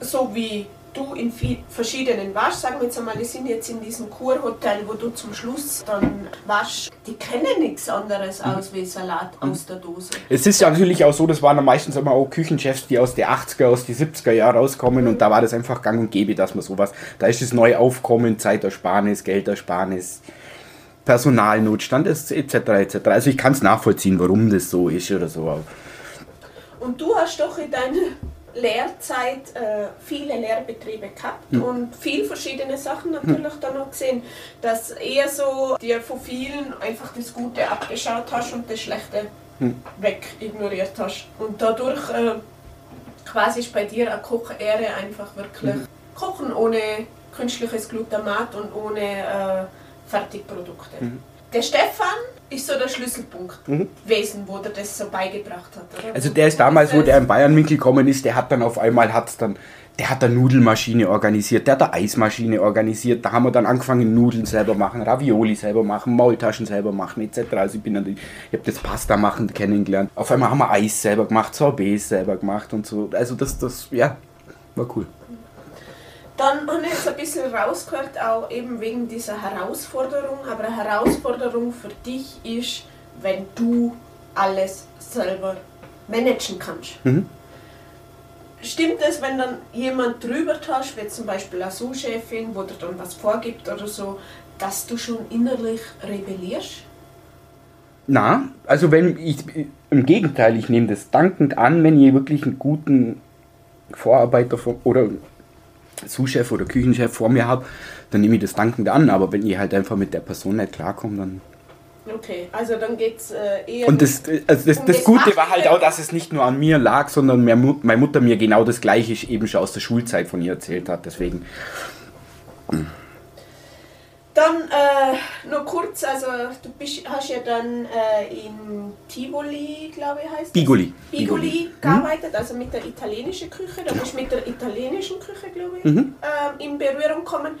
[SPEAKER 1] so wie du in verschiedenen warst, sagen wir jetzt einmal, die sind jetzt in diesem Kurhotel, wo du zum Schluss dann warst, die kennen nichts anderes mhm. aus wie Salat mhm. aus der Dose.
[SPEAKER 2] Es ist ja natürlich auch so, das waren meistens immer auch Küchenchefs, die aus den 80er, aus den 70er Jahren rauskommen mhm. und da war das einfach gang und gäbe, dass man sowas, da ist das Neuaufkommen, Zeitersparnis, Geldersparnis, Personalnotstand ist, etc. etc. Also ich kann es nachvollziehen, warum das so ist oder so.
[SPEAKER 1] Und du hast doch in deiner Lehrzeit äh, viele Lehrbetriebe gehabt hm. und viel verschiedene Sachen natürlich hm. dann auch gesehen, dass eher so dir von vielen einfach das Gute abgeschaut hast und das Schlechte hm. weg ignoriert hast. Und dadurch äh, quasi ist bei dir eine Kochehre einfach wirklich hm. Kochen ohne künstliches Glutamat und ohne äh, Fertigprodukte. Mhm. Der Stefan ist so der Schlüsselpunkt gewesen, wo der das so beigebracht hat, oder?
[SPEAKER 2] Mhm. Also der ist damals, wo der in Bayernwinkel gekommen ist, der hat dann auf einmal hat's dann, der hat eine Nudelmaschine organisiert, der hat eine Eismaschine organisiert, da haben wir dann angefangen Nudeln selber machen, Ravioli selber machen, Maultaschen selber machen etc. Also ich bin dann, ich habe das Pasta machen kennengelernt. Auf einmal haben wir Eis selber gemacht, Sorbets selber gemacht und so. Also das, das, ja, war cool.
[SPEAKER 1] Dann habe ich bisschen rausgehört, auch eben wegen dieser Herausforderung. Aber eine Herausforderung für dich ist, wenn du alles selber managen kannst.
[SPEAKER 2] Mhm.
[SPEAKER 1] Stimmt es, wenn dann jemand drüber hast, wie zum Beispiel eine Sous-Chefin, wo dir dann was vorgibt oder so, dass du schon innerlich rebellierst?
[SPEAKER 2] Na, also wenn ich, im Gegenteil, ich nehme das dankend an, wenn ihr wirklich einen guten Vorarbeiter vor, oder Sous-Chef oder Küchenchef vor mir habt, dann nehme ich das dankend an. Aber wenn ihr halt einfach mit der Person nicht klarkommt, dann.
[SPEAKER 1] Okay, also dann geht es äh, eher.
[SPEAKER 2] Und das, also das,
[SPEAKER 1] Um
[SPEAKER 2] das Gute war halt auch, dass es nicht nur an mir lag, sondern mehr meine Mutter mir genau das Gleiche eben schon aus der Schulzeit von ihr erzählt hat. Deswegen.
[SPEAKER 1] Dann äh, nur kurz, also du bist, hast ja dann äh, in Tivoli, glaube ich, heißt?
[SPEAKER 2] Bigoli.
[SPEAKER 1] Bigoli
[SPEAKER 2] Bigoli.
[SPEAKER 1] gearbeitet, also mit der italienischen Küche. Da bist du mit der italienischen Küche, glaube ich, ähm, in Berührung gekommen.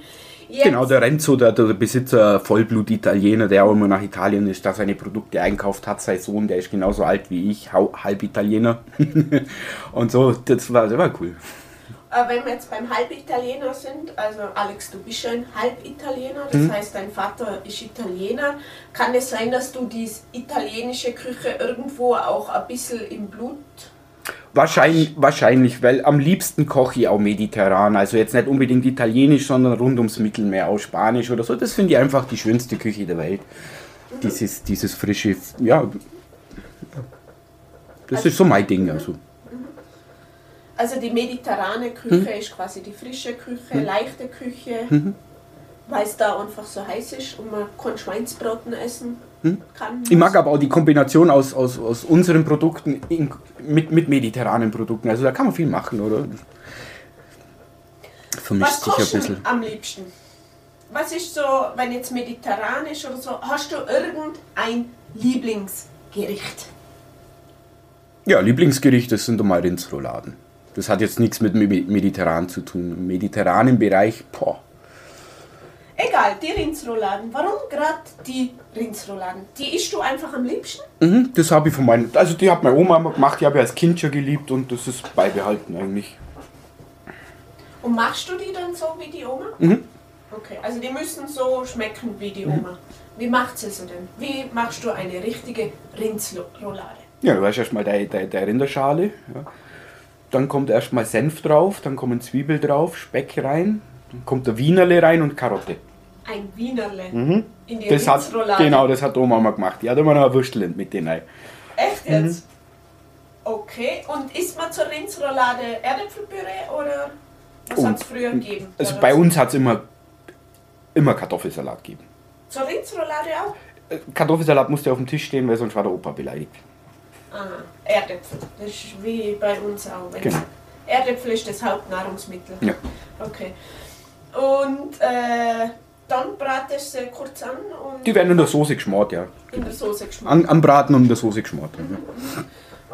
[SPEAKER 1] Jetzt,
[SPEAKER 2] Genau, der Renzo, der, der Besitzer, Vollblut-Italiener, der auch immer nach Italien ist, da seine Produkte einkauft hat. Sein Sohn, der ist genauso alt wie ich, halb Italiener. und so, das war, das war cool.
[SPEAKER 1] Äh, wenn wir jetzt beim Halbitaliener sind, also Alex, du bist schon Halbitaliener, das
[SPEAKER 2] Mhm.
[SPEAKER 1] heißt, dein Vater ist Italiener. Kann es sein, dass du die italienische Küche irgendwo auch ein bisschen im Blut
[SPEAKER 2] Wahrscheinlich, wahrscheinlich, weil am liebsten koche ich auch mediterran. Also jetzt nicht unbedingt italienisch, sondern rund ums Mittelmeer, auch Spanisch oder so. Das finde ich einfach die schönste Küche der Welt. Dieses, dieses frische, ja. Das ist so mein Ding. Also.
[SPEAKER 1] Also die mediterrane Küche ist quasi die frische Küche, leichte Küche, weil es da einfach so heiß ist und man kein Schweinsbraten essen kann.
[SPEAKER 2] Ich mag aber auch die Kombination aus, aus, aus unseren Produkten in, mit, mit mediterranen Produkten. Also da kann man viel machen, oder? Vermischt
[SPEAKER 1] Was
[SPEAKER 2] sich ein bisschen.
[SPEAKER 1] am liebsten? Was ist so, wenn jetzt mediterranisch oder so, hast du irgendein Lieblingsgericht?
[SPEAKER 2] Ja, Lieblingsgericht, das sind mal Rindsrouladen. Das hat jetzt nichts mit Me- mediterran zu tun. Im mediterranen Bereich, boah.
[SPEAKER 1] Egal, die Rindsrouladen. Warum gerade die Rindsrouladen? Die isst du einfach am liebsten?
[SPEAKER 2] Mhm, das habe ich von meinen, also die hat meine Oma immer gemacht, die habe ich als Kind schon geliebt und das ist beibehalten eigentlich.
[SPEAKER 1] Und machst du die dann so wie die Oma?
[SPEAKER 2] Mhm.
[SPEAKER 1] Okay, also die müssen so schmecken wie die Oma. Wie macht sie so denn? Wie machst du eine richtige Rindsroulade?
[SPEAKER 2] Ja, du hast erstmal der, der, der Rinderschale. Ja. Dann kommt erstmal Senf drauf, dann kommen Zwiebel drauf, Speck rein, dann kommt der Wienerle rein und Karotte.
[SPEAKER 1] Ein Wienerle in die
[SPEAKER 2] Mhm. Das hat, genau, das hat Oma mal gemacht. Die hat immer noch ein Würstel mit denen rein.
[SPEAKER 1] Echt
[SPEAKER 2] Mhm.
[SPEAKER 1] jetzt? Okay, und isst man zur Rindsroulade Erdäpfelpüree oder was hat es früher gegeben?
[SPEAKER 2] Also bei uns hat es immer, immer Kartoffelsalat gegeben.
[SPEAKER 1] Zur Rindsroulade auch?
[SPEAKER 2] Äh, Kartoffelsalat musste auf dem Tisch stehen, weil sonst war der Opa beleidigt.
[SPEAKER 1] Aha, Erdäpfel. Das ist wie bei uns auch.
[SPEAKER 2] Genau.
[SPEAKER 1] Erdäpfel ist das Hauptnahrungsmittel.
[SPEAKER 2] Ja.
[SPEAKER 1] Okay. Und äh, dann bratest du sie kurz an und
[SPEAKER 2] Die werden in der Soße geschmort, ja.
[SPEAKER 1] in der Soße geschmort.
[SPEAKER 2] An, anbraten und in der Soße geschmort. Ja.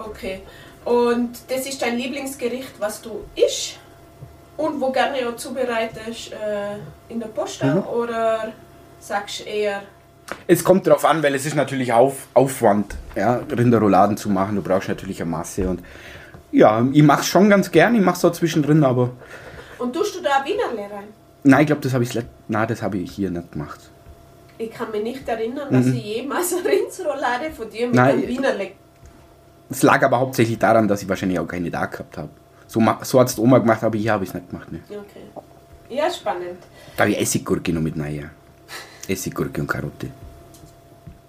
[SPEAKER 1] Okay. Und das ist dein Lieblingsgericht, was du isst und wo gerne auch zubereitest äh, in der Post
[SPEAKER 2] Mhm.
[SPEAKER 1] oder sagst du eher
[SPEAKER 2] Es kommt darauf an, weil es ist natürlich auf, Aufwand, ja, Rinderrouladen zu machen. Du brauchst natürlich eine Masse. Und ja, ich mache es schon ganz gern, ich mache es auch zwischendrin, aber
[SPEAKER 1] und tust du da Wienerle rein?
[SPEAKER 2] nein, ich glaube, das habe ich, nein, das habe ich hier nicht gemacht.
[SPEAKER 1] Ich kann mich nicht erinnern, dass ich jemals eine Rindsroulade von dir mit
[SPEAKER 2] Mhm. Nein.
[SPEAKER 1] einem Wienerle
[SPEAKER 2] Es lag aber hauptsächlich daran, dass ich wahrscheinlich auch keine da gehabt habe. So, so hat es die Oma gemacht, aber hier habe ich es nicht gemacht. Ne.
[SPEAKER 1] Okay. Ja, spannend.
[SPEAKER 2] Da habe ich Essiggurke noch mit rein. Essiggurke und Karotte.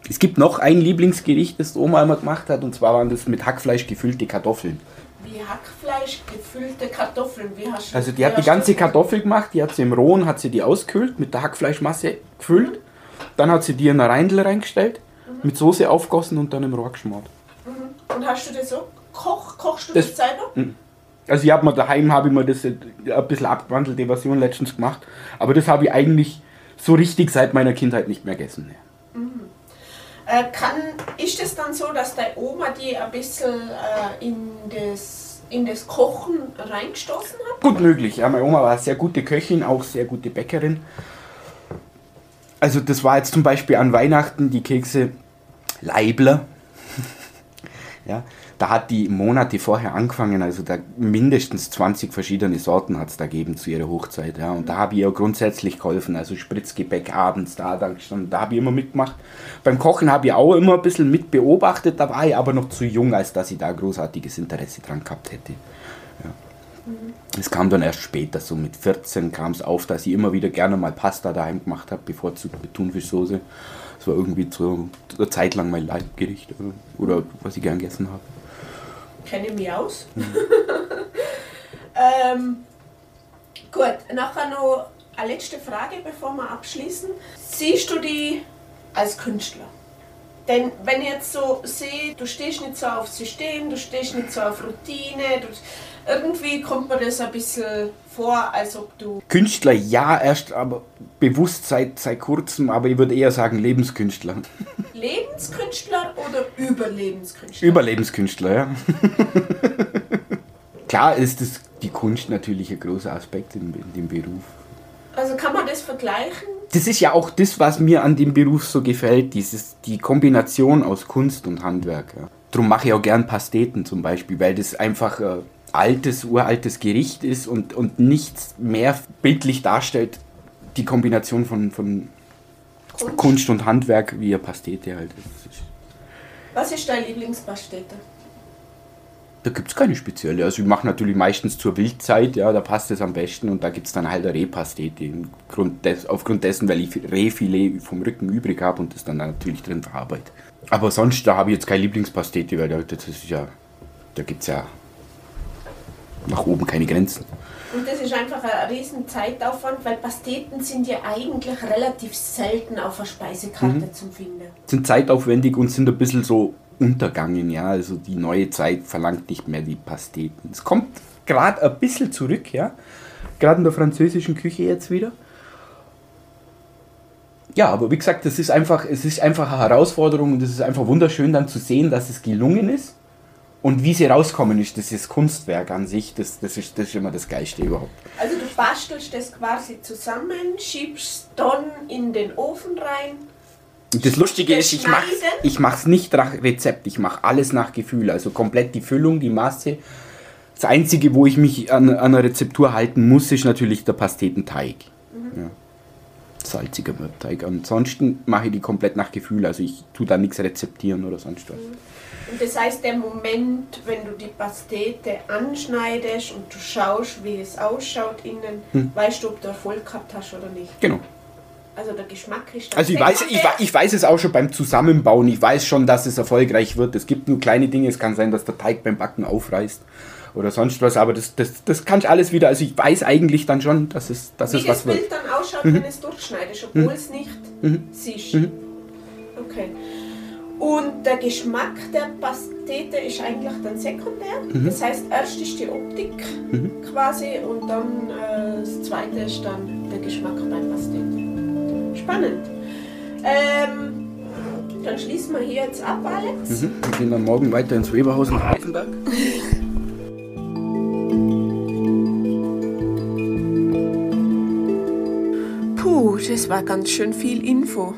[SPEAKER 2] Es gibt noch ein Lieblingsgericht, das die Oma immer gemacht hat, und zwar waren das mit Hackfleisch gefüllte Kartoffeln.
[SPEAKER 1] Wie Hackfleisch, gefüllte Kartoffeln. Wie hast du
[SPEAKER 2] Also die hat die ganze Kartoffel gemacht, die hat sie im Rohen, hat sie die ausgekühlt, mit der Hackfleischmasse gefüllt. Dann hat sie die in eine Reindl reingestellt, mit Soße aufgossen und dann im Rohr geschmort.
[SPEAKER 1] Und hast du das so? Koch, kochst du
[SPEAKER 2] Das-
[SPEAKER 1] das, selber?
[SPEAKER 2] Also ich habe mir daheim habe ich mir das äh, ein bisschen abgewandelte Version letztens gemacht, aber das habe ich eigentlich so richtig seit meiner Kindheit nicht mehr gegessen. ne.
[SPEAKER 1] Äh, kann, ist es dann so, dass deine Oma die ein bisschen äh, in, das, in das Kochen reingestoßen hat?
[SPEAKER 2] Gut möglich. Ja, meine Oma war sehr gute Köchin, auch sehr gute Bäckerin. Also das war jetzt zum Beispiel an Weihnachten die Kekse Leibler. ja, da hat die Monate vorher angefangen, also da mindestens 20 verschiedene Sorten hat es da gegeben zu ihrer Hochzeit. Ja. Und da habe ich ihr grundsätzlich geholfen, also Spritzgebäck abends da, da, da habe ich immer mitgemacht. Beim Kochen habe ich auch immer ein bisschen mit beobachtet, da war ich aber noch zu jung, als dass ich da großartiges Interesse dran gehabt hätte. Es kam dann erst später, so mit 14 kam es auf, dass ich immer wieder gerne mal Pasta daheim gemacht habe, bevorzugt mit Thunfischsoße. Das war irgendwie so eine Zeit lang mein Leibgericht oder was ich gern gegessen habe
[SPEAKER 1] kenne mich aus. Mhm. ähm, gut, nachher noch eine letzte Frage, bevor wir abschließen. Siehst du die als Künstler? Denn wenn ich jetzt so sehe, du stehst nicht so auf System, du stehst nicht so auf Routine, du, irgendwie kommt mir das ein bisschen vor, als ob du.
[SPEAKER 2] Künstler, ja, erst aber bewusst seit, seit kurzem, aber ich würde eher sagen Lebenskünstler.
[SPEAKER 1] Lebenskünstler oder Überlebenskünstler?
[SPEAKER 2] Überlebenskünstler, ja. Klar ist das, die Kunst natürlich ein großer Aspekt in, in dem Beruf.
[SPEAKER 1] Also kann man das vergleichen?
[SPEAKER 2] Das ist ja auch das, was mir an dem Beruf so gefällt, dieses, die Kombination aus Kunst und Handwerk. Ja. Darum mache ich auch gern Pasteten zum Beispiel, weil das einfach ein altes, uraltes Gericht ist und, und nichts mehr bildlich darstellt, die Kombination von, von Kunst. Kunst und Handwerk wie eine Pastete halt ist.
[SPEAKER 1] Was ist deine Lieblingspastete?
[SPEAKER 2] Da gibt es keine spezielle. Also ich mache natürlich meistens zur Wildzeit, ja, da passt es am besten und da gibt es dann halt eine Rehpastete. Des, aufgrund dessen, weil ich Rehfilet vom Rücken übrig habe und das dann natürlich drin verarbeite. Aber sonst, da habe ich jetzt keine Lieblingspastete, weil das ist ja, da gibt es ja nach oben keine Grenzen.
[SPEAKER 1] Und das ist einfach ein riesen Zeitaufwand, weil Pasteten sind ja eigentlich relativ selten auf der Speisekarte mhm. zu finden.
[SPEAKER 2] Sind zeitaufwendig und sind ein bisschen so untergangen, ja. Also die neue Zeit verlangt nicht mehr die Pasteten. Es kommt gerade ein bisschen zurück, ja. Gerade in der französischen Küche jetzt wieder. Ja, aber wie gesagt, das ist einfach, es ist einfach eine Herausforderung und es ist einfach wunderschön dann zu sehen, dass es gelungen ist. Und wie sie rauskommen ist, das ist Kunstwerk an sich, das, das, ist, das ist immer das Geilste überhaupt.
[SPEAKER 1] Also du bastelst das quasi zusammen, schiebst dann in den Ofen rein
[SPEAKER 2] das Lustige ist, ich mache ich mach's nicht nach Rezept, ich mache alles nach Gefühl. Also komplett die Füllung, die Masse. Das Einzige, wo ich mich an, an einer Rezeptur halten muss, ist natürlich der Pastetenteig. Mhm. Ja. Salziger Teig. Ansonsten mache ich die komplett nach Gefühl. Also ich tue da nichts rezeptieren oder sonst was. Mhm.
[SPEAKER 1] Und das heißt, der Moment, wenn du die Pastete anschneidest und du schaust, wie es ausschaut innen, hm. weißt du, ob du Erfolg gehabt hast oder nicht.
[SPEAKER 2] Genau.
[SPEAKER 1] Also der Geschmack ist
[SPEAKER 2] Also ich weiß, ich, ich weiß es auch schon beim Zusammenbauen. Ich weiß schon, dass es erfolgreich wird. Es gibt nur kleine Dinge. Es kann sein, dass der Teig beim Backen aufreißt oder sonst was. Aber das, das, das kann ich alles wieder. Also ich weiß eigentlich dann schon, dass es, dass
[SPEAKER 1] Wie
[SPEAKER 2] es was
[SPEAKER 1] wird. Wie das Bild dann ausschaut, mhm. wenn es durchschneidest, obwohl mhm. es nicht mhm. siehst. Mhm. Okay. Und der Geschmack der Pastete ist eigentlich dann sekundär. Mhm. Das heißt, erst ist die Optik mhm. quasi und dann äh, das zweite ist dann der Geschmack beim Pastete. Spannend. Ähm, dann schließen wir hier jetzt ab, Alex.
[SPEAKER 2] Mhm. Wir gehen dann morgen weiter ins Weberhaus nach Eisenberg.
[SPEAKER 1] Puh, das war ganz schön viel Info.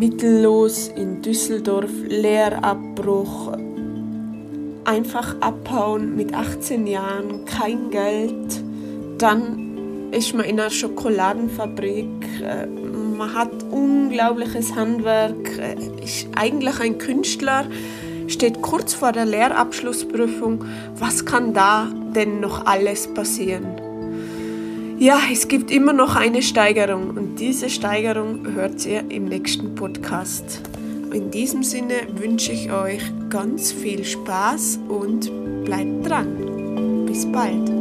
[SPEAKER 1] Mittellos in Düsseldorf, Lehrabbruch, einfach abhauen mit 18 Jahren, kein Geld, dann ist man in einer Schokoladenfabrik, äh, man hat unglaubliches Handwerk, äh, ist eigentlich ein Künstler, steht kurz vor der Lehrabschlussprüfung. Was kann da denn noch alles passieren? Ja, es gibt immer noch eine Steigerung und diese Steigerung hört ihr im nächsten Podcast. In diesem Sinne wünsche ich euch ganz viel Spaß und bleibt dran. Bis bald.